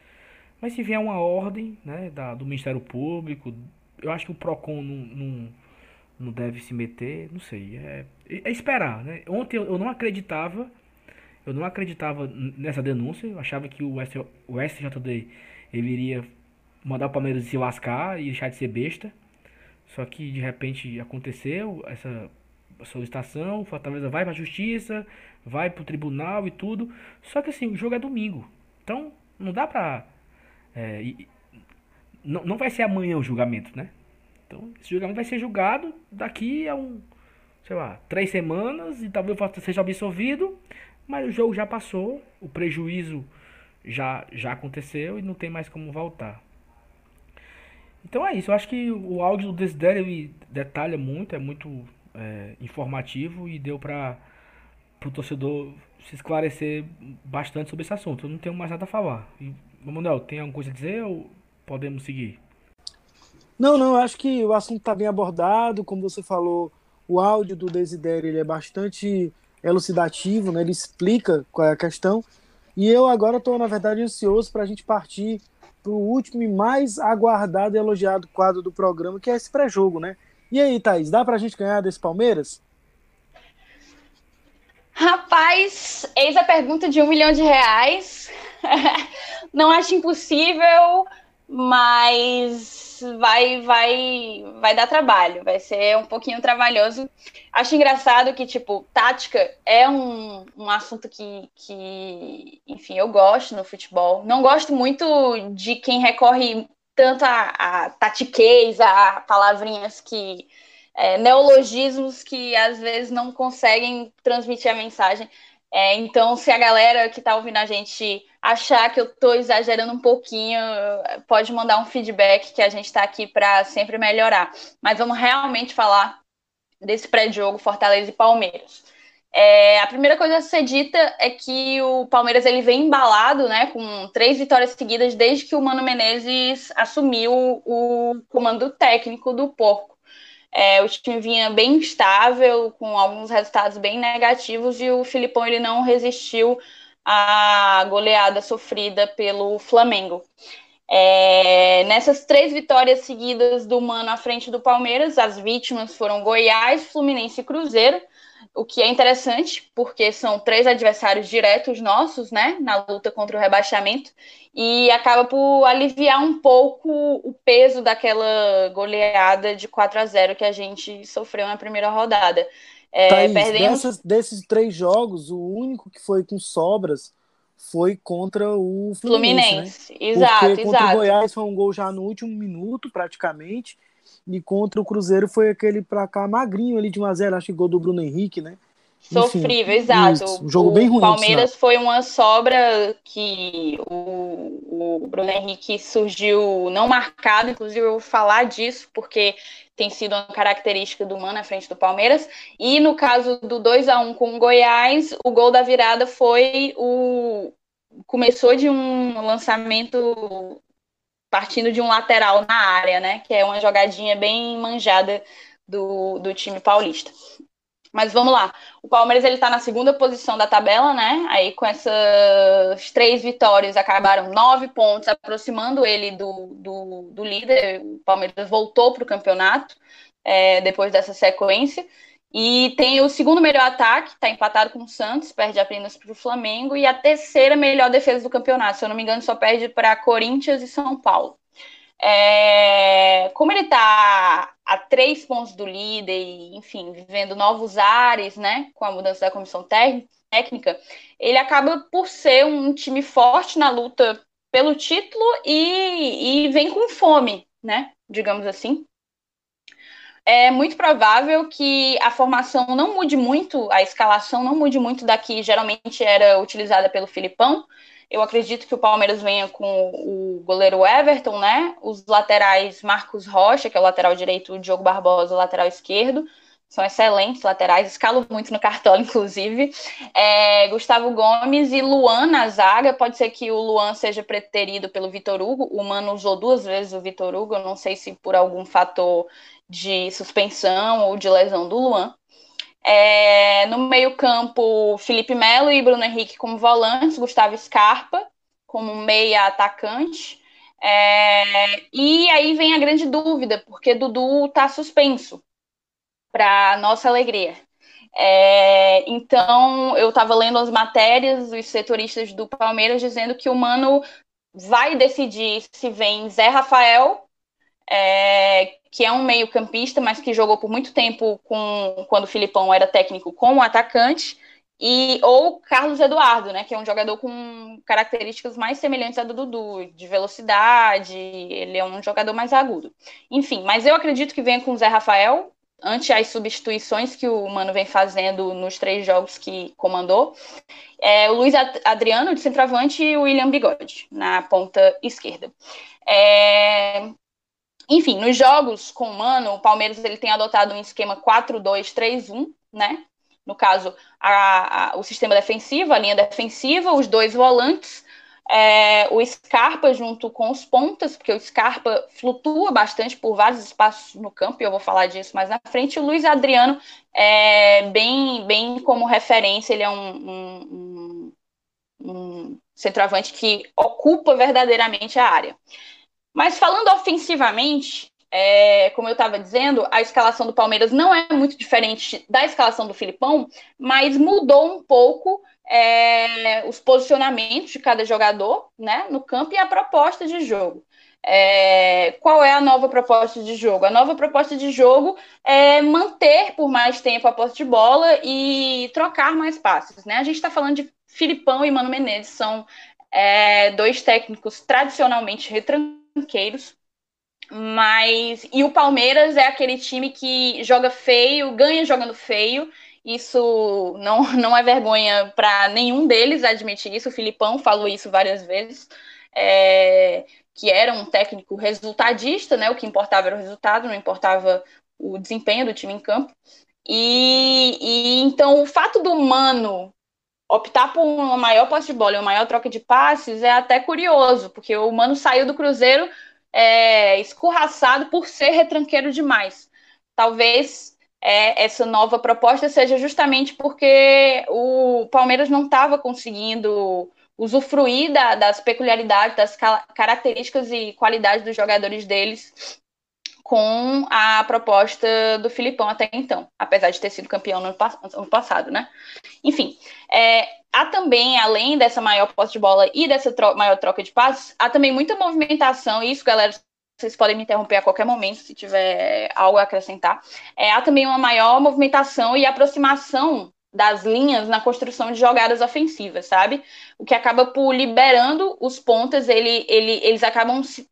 Mas se vier uma ordem né, da, do Ministério Público, eu acho que o PROCON não, não, não deve se meter, não sei. É, é esperar, né? Ontem eu, eu não acreditava eu não acreditava nessa denúncia, eu achava que o, o SJD ele iria mandar o Palmeiras se lascar e deixar de ser besta. Só que de repente aconteceu essa solicitação, o Fortaleza vai para a justiça, vai para o tribunal e tudo. Só que assim, o jogo é domingo. Então não dá pra. É, e, não, não vai ser amanhã o julgamento, né? Então esse julgamento vai ser julgado daqui a um, sei lá, três semanas e talvez seja absolvido. Mas o jogo já passou, o prejuízo já, já aconteceu e não tem mais como voltar. Então é isso, eu acho que o áudio do Desidério detalha muito, é muito é, informativo e deu para o torcedor se esclarecer bastante sobre esse assunto. Eu não tenho mais nada a falar. E, Manuel, tem alguma coisa a dizer ou podemos seguir? Não, não, acho que o assunto está bem abordado, como você falou, o áudio do Desidério ele é bastante elucidativo, né? ele explica qual é a questão. E eu agora estou, na verdade, ansioso para a gente partir para o último e mais aguardado e elogiado quadro do programa, que é esse pré-jogo, né? E aí, Thaís, dá para a gente ganhar desse Palmeiras? Rapaz, eis a pergunta de um milhão de reais. Não acho impossível, mas vai, vai, vai dar trabalho, vai ser um pouquinho trabalhoso. Acho engraçado que, tipo, tática é um, um assunto que, que, enfim, eu gosto no futebol. Não gosto muito de quem recorre tanto a, a tatiquez, a palavrinhas que. É, neologismos que às vezes não conseguem transmitir a mensagem. É, então, se a galera que está ouvindo a gente achar que eu estou exagerando um pouquinho, pode mandar um feedback que a gente está aqui para sempre melhorar. Mas vamos realmente falar desse pré-jogo Fortaleza e Palmeiras. É, a primeira coisa a ser dita é que o Palmeiras ele vem embalado, né, com três vitórias seguidas desde que o Mano Menezes assumiu o comando técnico do Porco. É, o time vinha bem instável, com alguns resultados bem negativos, e o Filipão ele não resistiu à goleada sofrida pelo Flamengo. É, nessas três vitórias seguidas do Mano à frente do Palmeiras, as vítimas foram Goiás, Fluminense e Cruzeiro o que é interessante, porque são três adversários diretos nossos, né, na luta contra o rebaixamento, e acaba por aliviar um pouco o peso daquela goleada de 4 a 0 que a gente sofreu na primeira rodada. É, Thaís, perdemos... dessas, desses três jogos, o único que foi com sobras foi contra o Fluminense. Fluminense. Né? Exato, Porque contra exato. o Goiás foi um gol já no último minuto, praticamente. E contra o Cruzeiro foi aquele pra cá magrinho ali de 1x0, acho que gol do Bruno Henrique, né? Sofrível, Enfim, exato. Isso, um jogo o bem ruim. Palmeiras foi uma sobra que o, o Bruno Henrique surgiu não marcado, inclusive eu vou falar disso, porque tem sido uma característica do Mano à frente do Palmeiras. E no caso do 2 a 1 com o Goiás, o gol da virada foi o. Começou de um lançamento partindo de um lateral na área, né? Que é uma jogadinha bem manjada do, do time paulista. Mas vamos lá. O Palmeiras ele está na segunda posição da tabela, né? Aí com essas três vitórias acabaram nove pontos, aproximando ele do, do, do líder. O Palmeiras voltou para o campeonato é, depois dessa sequência. E tem o segundo melhor ataque, está empatado com o Santos, perde apenas para o Flamengo, e a terceira melhor defesa do campeonato. Se eu não me engano, só perde para Corinthians e São Paulo. É, como ele está a três pontos do líder e, enfim, vivendo novos ares, né, com a mudança da comissão técnica, ele acaba por ser um time forte na luta pelo título e, e vem com fome, né, digamos assim. É muito provável que a formação não mude muito, a escalação não mude muito da que geralmente era utilizada pelo Filipão, eu acredito que o Palmeiras venha com o goleiro Everton, né? Os laterais Marcos Rocha, que é o lateral direito, o Diogo Barbosa, o lateral esquerdo. São excelentes laterais, escalo muito no cartola, inclusive. É, Gustavo Gomes e Luan na zaga. Pode ser que o Luan seja preterido pelo Vitor Hugo. O Mano usou duas vezes o Vitor Hugo. Eu não sei se por algum fator de suspensão ou de lesão do Luan. É, no meio-campo, Felipe Melo e Bruno Henrique como volantes, Gustavo Scarpa como meia atacante. É, e aí vem a grande dúvida, porque Dudu está suspenso, para nossa alegria. É, então, eu estava lendo as matérias dos setoristas do Palmeiras dizendo que o Mano vai decidir se vem Zé Rafael é, que é um meio-campista, mas que jogou por muito tempo com quando o Filipão era técnico como atacante, e ou Carlos Eduardo, né, que é um jogador com características mais semelhantes à do Dudu, de velocidade, ele é um jogador mais agudo. Enfim, mas eu acredito que venha com o Zé Rafael, ante as substituições que o Mano vem fazendo nos três jogos que comandou. É, o Luiz Adriano, de centroavante, e o William Bigode, na ponta esquerda. É, enfim, nos jogos com o Mano, o Palmeiras ele tem adotado um esquema 4-2-3-1, né? No caso, a, a, o sistema defensivo, a linha defensiva, os dois volantes, é, o Scarpa junto com os pontas, porque o Scarpa flutua bastante por vários espaços no campo, e eu vou falar disso mais na frente. O Luiz Adriano, é, bem, bem como referência, ele é um, um, um, um centroavante que ocupa verdadeiramente a área. Mas falando ofensivamente, é, como eu estava dizendo, a escalação do Palmeiras não é muito diferente da escalação do Filipão, mas mudou um pouco é, os posicionamentos de cada jogador né, no campo e a proposta de jogo. É, qual é a nova proposta de jogo? A nova proposta de jogo é manter por mais tempo a posse de bola e trocar mais passes. Né? A gente está falando de Filipão e Mano Menezes, são é, dois técnicos tradicionalmente retrancados banqueiros. Mas. E o Palmeiras é aquele time que joga feio, ganha jogando feio. Isso não, não é vergonha para nenhum deles admitir isso. O Filipão falou isso várias vezes. É, que era um técnico resultadista, né? O que importava era o resultado, não importava o desempenho do time em campo. E, e então o fato do Mano optar por uma maior posse de bola e uma maior troca de passes é até curioso, porque o Mano saiu do Cruzeiro é, escorraçado por ser retranqueiro demais. Talvez é, essa nova proposta seja justamente porque o Palmeiras não estava conseguindo usufruir da, das peculiaridades, das características e qualidades dos jogadores deles com a proposta do Filipão até então, apesar de ter sido campeão no ano passado, né? Enfim, é, há também, além dessa maior posse de bola e dessa tro maior troca de passes, há também muita movimentação, e isso, galera, vocês podem me interromper a qualquer momento se tiver algo a acrescentar. É, há também uma maior movimentação e aproximação das linhas na construção de jogadas ofensivas, sabe? O que acaba por liberando os pontas, ele, ele, eles acabam se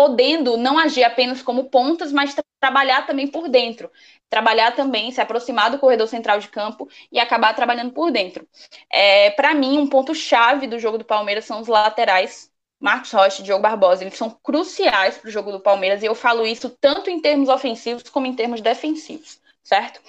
podendo não agir apenas como pontas, mas trabalhar também por dentro. Trabalhar também, se aproximar do corredor central de campo e acabar trabalhando por dentro. É, Para mim, um ponto-chave do jogo do Palmeiras são os laterais. Marcos Rocha e Diogo Barbosa, eles são cruciais para o jogo do Palmeiras, e eu falo isso tanto em termos ofensivos como em termos defensivos, certo?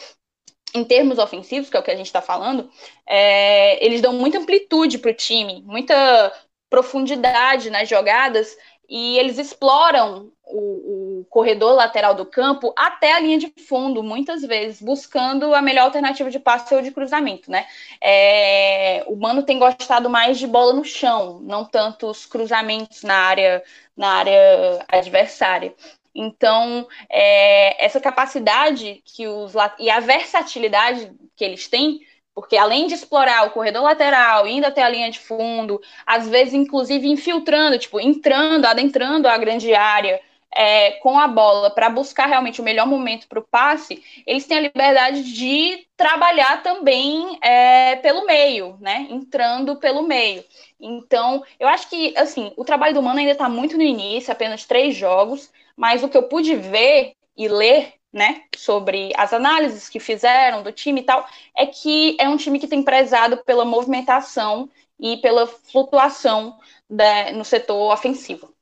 em termos ofensivos, que é o que a gente está falando, é, eles dão muita amplitude para o time, muita profundidade nas jogadas e eles exploram o, o, corredor lateral do campo até a linha de fundo, muitas vezes, buscando a melhor alternativa de passe ou de cruzamento, né? É, o Mano tem gostado mais de bola no chão, não tanto os cruzamentos na área, na área adversária. Então, é, essa capacidade que os e a versatilidade que eles têm porque além de explorar o corredor lateral, indo até a linha de fundo, às vezes, inclusive, infiltrando, tipo, entrando, adentrando a grande área é, com a bola para buscar realmente o melhor momento para o passe, eles têm a liberdade de trabalhar também é, pelo meio, né? Entrando pelo meio. Então, eu acho que, assim, o trabalho do Mano ainda está muito no início, apenas três jogos, mas o que eu pude ver e ler né, sobre as análises que fizeram do time e tal, é que é um time que tem prezado pela movimentação e pela flutuação da, no setor ofensivo.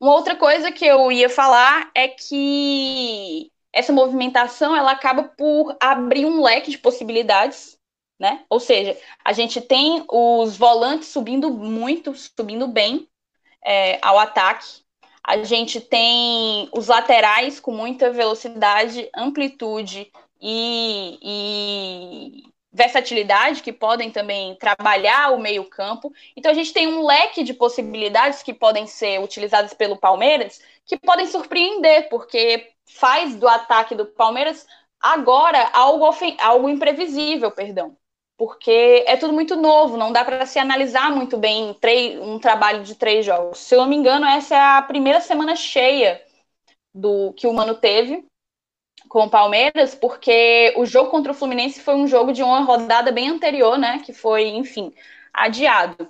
Uma outra coisa que eu ia falar é que essa movimentação ela acaba por abrir um leque de possibilidades, né? Ou seja, a gente tem os volantes subindo muito, subindo bem é, ao ataque, a gente tem os laterais com muita velocidade, amplitude e, e versatilidade que podem também trabalhar o meio-campo. Então a gente tem um leque de possibilidades que podem ser utilizadas pelo Palmeiras que podem surpreender, porque faz do ataque do Palmeiras agora algo, algo imprevisível, perdão porque é tudo muito novo, não dá para se analisar muito bem um trabalho de três jogos. Se eu não me engano, essa é a primeira semana cheia do que o Mano teve com o Palmeiras, porque o jogo contra o Fluminense foi um jogo de uma rodada bem anterior, né? Que foi, enfim, adiado.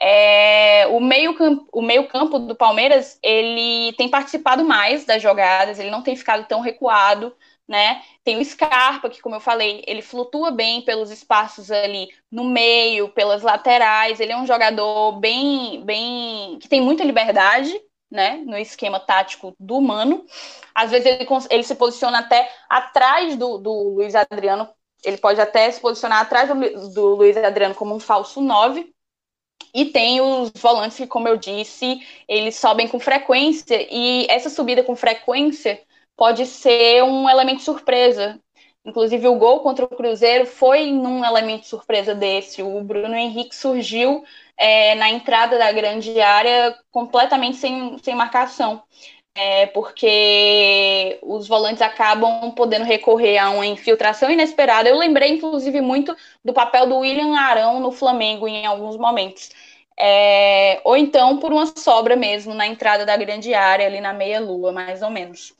É, o meio o meio campo do Palmeiras ele tem participado mais das jogadas, ele não tem ficado tão recuado né? Tem o Scarpa, que, como eu falei, ele flutua bem pelos espaços ali no meio, pelas laterais. Ele é um jogador bem, bem que tem muita liberdade, né? No esquema tático do humano. Às vezes ele, ele se posiciona até atrás do, do Luiz Adriano. Ele pode até se posicionar atrás do, do Luiz Adriano como um falso 9, e tem os volantes que, como eu disse, eles sobem com frequência, e essa subida com frequência pode ser um elemento surpresa. Inclusive, o gol contra o Cruzeiro foi num elemento surpresa desse. O Bruno Henrique surgiu é, na entrada da grande área completamente sem, sem marcação. É, porque os volantes acabam podendo recorrer a uma infiltração inesperada. Eu lembrei, inclusive, muito do papel do William Arão no Flamengo em alguns momentos. É, ou então por uma sobra mesmo na entrada da grande área, ali na meia-lua, mais ou menos.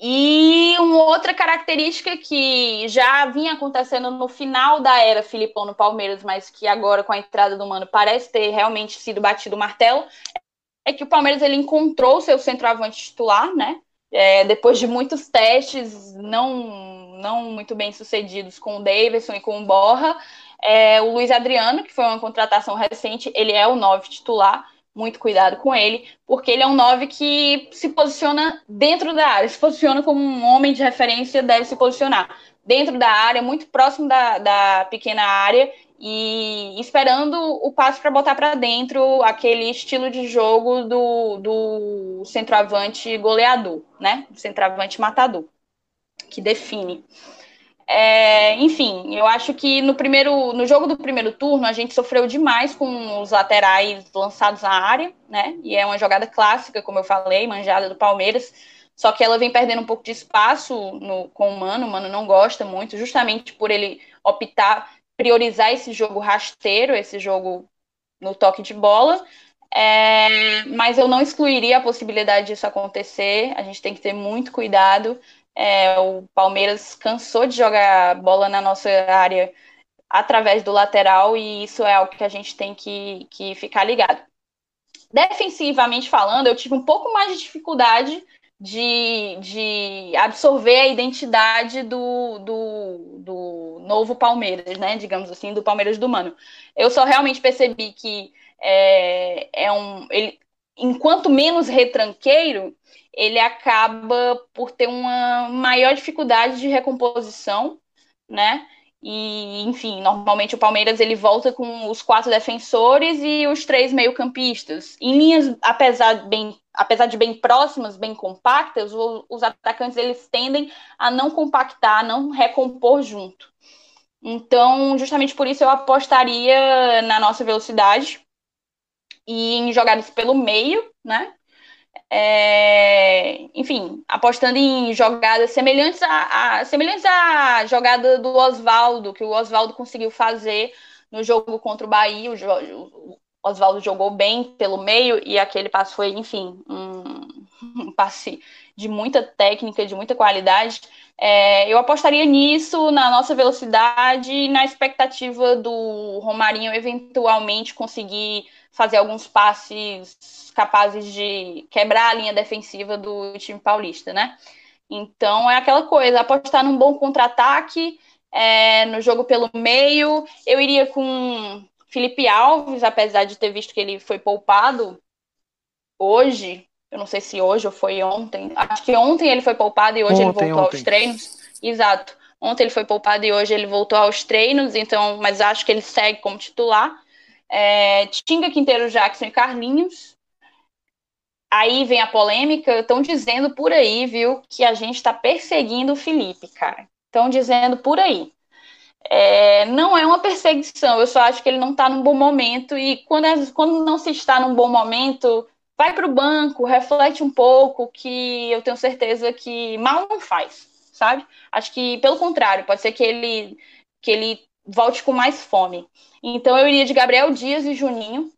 E uma outra característica que já vinha acontecendo no final da era Filipão no Palmeiras, mas que agora com a entrada do Mano parece ter realmente sido batido o martelo, é que o Palmeiras ele encontrou seu centroavante titular, né? É, depois de muitos testes não, não muito bem sucedidos com o Davidson e com o Borra, é, o Luiz Adriano, que foi uma contratação recente, ele é o nove titular muito cuidado com ele, porque ele é um 9 que se posiciona dentro da área, se posiciona como um homem de referência, deve se posicionar dentro da área, muito próximo da, da pequena área e esperando o passo para botar para dentro aquele estilo de jogo do, do centroavante goleador, né? Centroavante matador, que define. É, enfim, eu acho que no primeiro, no jogo do primeiro turno a gente sofreu demais com os laterais lançados na área, né? E é uma jogada clássica, como eu falei, manjada do Palmeiras. Só que ela vem perdendo um pouco de espaço no, com o Mano. O Mano não gosta muito, justamente por ele optar, priorizar esse jogo rasteiro, esse jogo no toque de bola. É, mas eu não excluiria a possibilidade disso acontecer. A gente tem que ter muito cuidado É, o Palmeiras cansou de jogar bola na nossa área através do lateral e isso é algo que a gente tem que, que ficar ligado. Defensivamente falando, eu tive um pouco mais de dificuldade de, de absorver a identidade do, do, do novo Palmeiras, né? Digamos assim, do Palmeiras do Mano. Eu só realmente percebi que é, é um. Ele, enquanto menos retranqueiro, ele acaba por ter uma maior dificuldade de recomposição, né? E, enfim, normalmente o Palmeiras ele volta com os quatro defensores e os três meio-campistas. Em linhas, apesar, bem, apesar de bem próximas, bem compactas, os, os atacantes eles tendem a não compactar, a não recompor junto. Então, justamente por isso eu apostaria na nossa velocidade e em jogadas pelo meio, né? É, enfim, apostando em jogadas semelhantes à, semelhantes à jogada do Oswaldo, que o Oswaldo conseguiu fazer no jogo contra o Bahia. O, Oswaldo jogou bem pelo meio e aquele passe foi, enfim, um, um passe de muita técnica, de muita qualidade. É, eu apostaria nisso, na nossa velocidade na expectativa do Romarinho eventualmente conseguir fazer alguns passes capazes de quebrar a linha defensiva do time paulista, né? Então é aquela coisa, apostar num bom contra-ataque, é, no jogo pelo meio. Eu iria com Felipe Alves, apesar de ter visto que ele foi poupado hoje. Eu não sei se hoje ou foi ontem. Acho que ontem ele foi poupado e hoje ontem, ele voltou ontem. aos treinos. Exato. Ontem ele foi poupado e hoje ele voltou aos treinos, então, mas acho que ele segue como titular. É, Tinga, Quinteiro, Jackson e Carlinhos. Aí vem a polêmica. Estão dizendo por aí, viu, que a gente está perseguindo o Felipe, cara. Estão dizendo por aí. É, não é uma perseguição, eu só acho que ele não está num bom momento. E quando, é, quando não se está num bom momento, vai para o banco, reflete um pouco, que eu tenho certeza que mal não faz, sabe? Acho que, pelo contrário, pode ser que ele, que ele volte com mais fome. Então eu iria de Gabriel Dias e Juninho,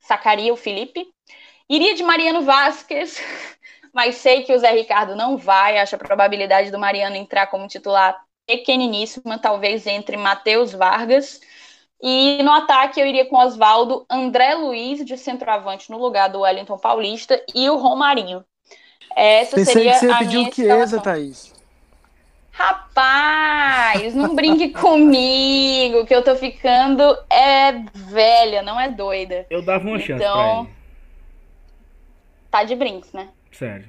sacaria o Felipe. Iria de Mariano Vasquez, mas sei que o Zé Ricardo não vai. Acho a probabilidade do Mariano entrar como titular pequeniníssima, talvez entre Matheus Vargas. E no ataque eu iria com Oswaldo, André Luiz de centroavante no lugar do Wellington Paulista e o Romarinho. Essa Pensei seria que você a pediu minha o Chiesa. Thaís. Rapaz, não brinque comigo, que eu tô ficando é velha, não é doida. Eu dava uma chance Então- pra ele. Tá de brinks, né? Sério.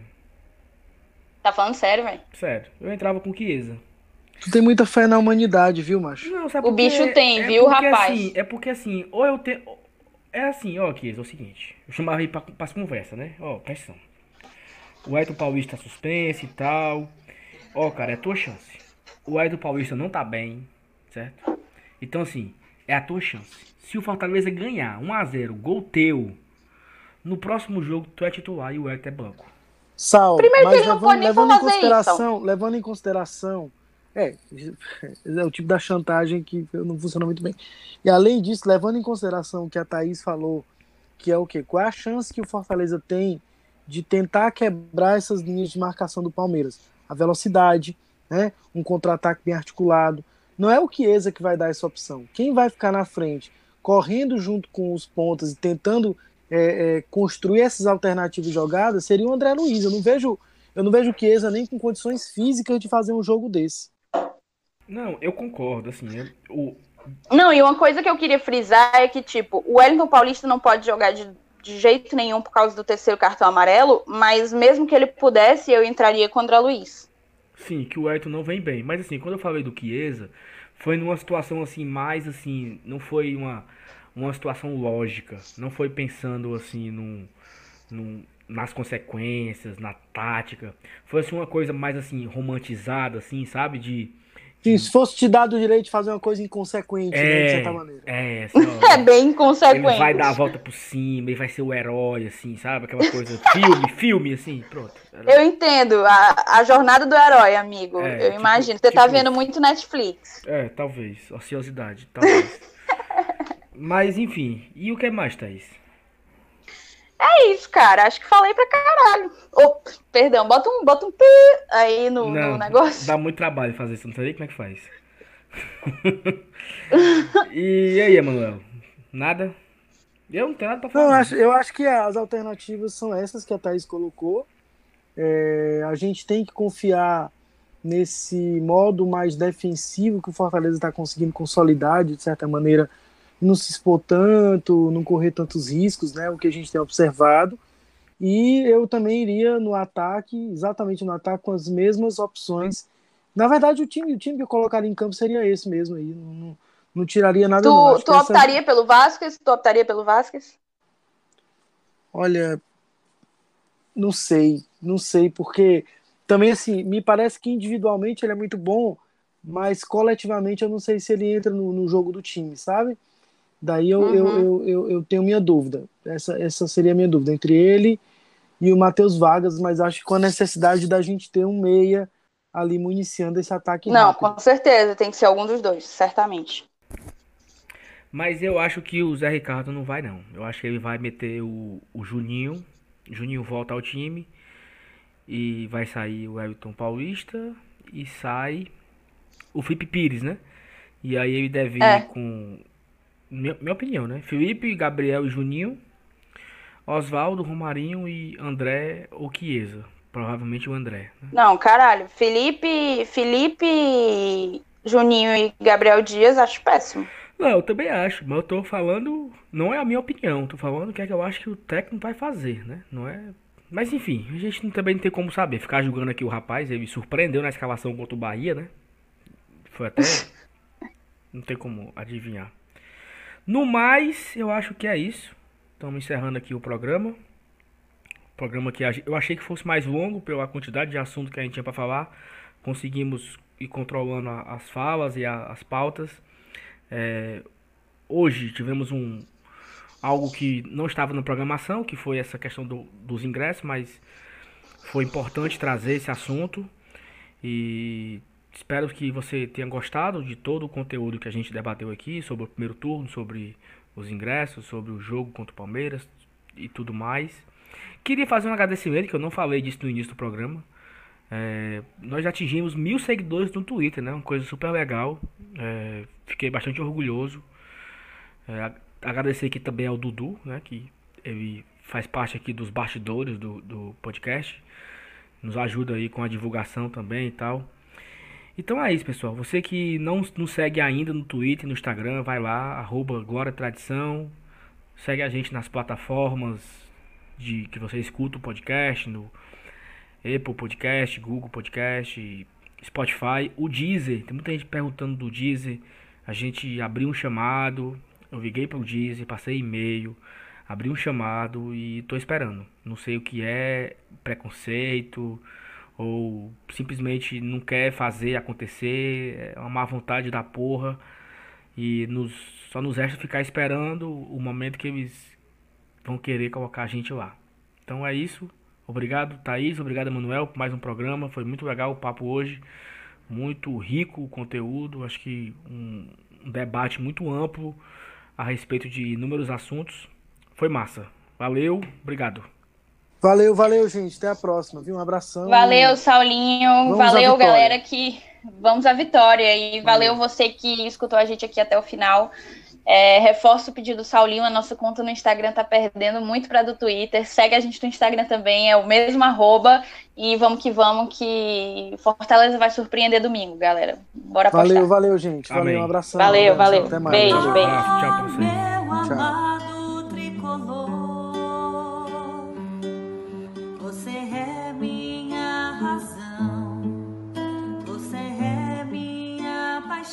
Tá falando sério, velho? Sério. Eu entrava com Chiesa. Tu tem muita fé na humanidade, viu, macho? Não, sabe O bicho tem, É viu, porque, rapaz? assim, é porque assim, ou eu tenho. É assim, ó, Chiesa, é o seguinte. Eu chamava ele pra, pra conversa, né? Ó, presta atenção. O Ayrton Paulista tá suspenso e tal. Ó, cara, é tua chance. O Ayrton Paulista não tá bem, certo? Então, assim, é a tua chance. Se o Fortaleza ganhar 1x0, gol teu, no próximo jogo tu é titular e o Ayrton é banco. Sal, Primeiro que mas levando, levando em fazer consideração, levando em consideração, é, é o tipo da chantagem que não funciona muito bem. E além disso, levando em consideração o que a Thaís falou, que é o quê? Qual é a chance que o Fortaleza tem de tentar quebrar essas linhas de marcação do Palmeiras? A velocidade, né? Um contra-ataque bem articulado. Não é o Chiesa que vai dar essa opção. Quem vai ficar na frente, correndo junto com os pontas e tentando é, é, construir essas alternativas de jogadas, seria o André Luiz. Eu não vejo, eu não vejo o Chiesa nem com condições físicas de fazer um jogo desse. Não, eu concordo, assim, é- o, Não, e uma coisa que eu queria frisar é que, tipo, o Wellington Paulista não pode jogar de, de jeito nenhum por causa do terceiro cartão amarelo, mas mesmo que ele pudesse, eu entraria André Luiz. Sim, que o Ayrton não vem bem. Mas assim, quando eu falei do Chiesa, foi numa situação assim, mais assim, não foi uma, uma situação lógica. Não foi pensando assim num, num- nas consequências, na tática. Foi assim uma coisa mais assim, romantizada, assim, sabe? De. Sim, se fosse te dado o direito de fazer uma coisa inconsequente, né, de É, certa maneira. é, assim, É bem ele inconsequente. vai dar a volta por cima, ele vai ser o herói, assim, sabe? Aquela coisa, filme, filme, assim, pronto. Era- Eu entendo, a, a jornada do herói, amigo. É, eu tipo- imagino. Você tá tipo vendo isso. muito Netflix. É, talvez. Ociosidade, talvez. Mas enfim, e o que mais, Thaís? É isso, cara. Acho que falei pra caralho. Oh, perdão, bota um, bota um pi aí no, não, no negócio. Dá muito trabalho fazer isso, não sei como é que faz. e aí, Emanuel? Nada? Eu não tenho nada pra falar. Não, eu, acho, eu acho que as alternativas são essas que a Thaís colocou. É, a gente tem que confiar nesse modo mais defensivo que o Fortaleza está conseguindo consolidar, de certa maneira, não se expor tanto, não correr tantos riscos, né, o que a gente tem observado. E eu também iria no ataque, exatamente no ataque, com as mesmas opções. Na verdade, o time, o time que eu colocaria em campo seria esse mesmo aí. Não, não tiraria nada. Tu, não. tu optaria essa... pelo Vasquez? Tu optaria pelo Vasquez? Olha, não sei, não sei, porque também assim, me parece que individualmente ele é muito bom, mas coletivamente eu não sei se ele entra no, no jogo do time, sabe? Daí eu, uhum. eu, eu, eu, eu, tenho minha dúvida. Essa, essa seria a minha dúvida entre ele e o Matheus Vargas, mas acho que com a necessidade da gente ter um meia ali municiando esse ataque. Não, rápido. com certeza, tem que ser algum dos dois, certamente. Mas eu acho que o Zé Ricardo não vai, não. Eu acho que ele vai meter o, o Juninho. Juninho volta ao time. E vai sair o Everton Paulista. E sai o Felipe Pires, né? E aí ele deve é. ir com. Minha, minha opinião, né? Felipe, Gabriel e Juninho. Oswaldo, Romarinho e André ou Chiesa. Provavelmente o André. Né? Não, caralho. Felipe, Felipe, Juninho e Gabriel Dias acho péssimo. Não, eu também acho, mas eu tô falando, não é a minha opinião, tô falando o que é que eu acho que o técnico vai fazer, né? Não é. Mas enfim, a gente também não tem como saber. Ficar julgando aqui o rapaz, ele me surpreendeu na escalação contra o Bahia, né? Foi até. não tem como adivinhar. No mais, eu acho que é isso. Estamos encerrando aqui o programa. Programa que eu achei que fosse mais longo pela quantidade de assunto que a gente tinha para falar. Conseguimos ir controlando as falas e as pautas. É, hoje tivemos um algo que não estava na programação, que foi essa questão do, dos ingressos, mas foi importante trazer esse assunto e espero que você tenha gostado de todo o conteúdo que a gente debateu aqui sobre o primeiro turno, sobre os ingressos, sobre o jogo contra o Palmeiras e tudo mais. Queria fazer um agradecimento, que eu não falei disso no início do programa. É, nós atingimos mil seguidores no Twitter, né? Uma coisa super legal. É, fiquei bastante orgulhoso. É, agradecer aqui também ao Dudu, né? Que ele faz parte aqui dos bastidores do, do podcast. Nos ajuda aí com a divulgação também e tal. Então é isso, pessoal. Você que não nos segue ainda no Twitter, no Instagram, vai lá, arroba Glória Tradição. Segue a gente nas plataformas de que você escuta o podcast, no Apple Podcast, Google Podcast, Spotify, o Deezer. Tem muita gente perguntando do Deezer. A gente abriu um chamado, eu liguei para o Deezer, passei e-mail, abri um chamado e estou esperando. Não sei o que é preconceito ou simplesmente não quer fazer acontecer, é uma má vontade da porra. E nos, só nos resta ficar esperando o momento que eles vão querer colocar a gente lá. Então é isso. Obrigado, Thaís. Obrigado, Manuel, por mais um programa. Foi muito legal o papo hoje. Muito rico o conteúdo. Acho que um, um debate muito amplo a respeito de inúmeros assuntos. Foi massa. Valeu, obrigado. Valeu, valeu, gente. Até a próxima, viu? Um abração. Valeu, Saulinho. Vamos valeu, galera, que vamos à vitória. E valeu. valeu você que escutou a gente aqui até o final. É, reforço o pedido do Saulinho, a nossa conta no Instagram tá perdendo muito para do Twitter. Segue a gente no Instagram também, é o mesmo arroba. E vamos que vamos, que Fortaleza vai surpreender domingo, galera. Bora postar. Valeu, valeu, gente. Valeu, um abração. Valeu, valeu. Até mais. Beijo, beijo. Tchau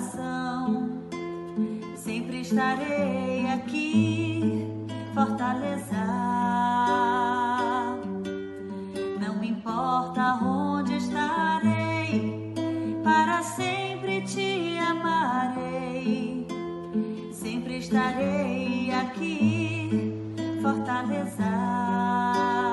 coração. Sempre estarei aqui fortalecer. Não importa onde estarei, para sempre te amarei. Sempre estarei aqui fortalecer.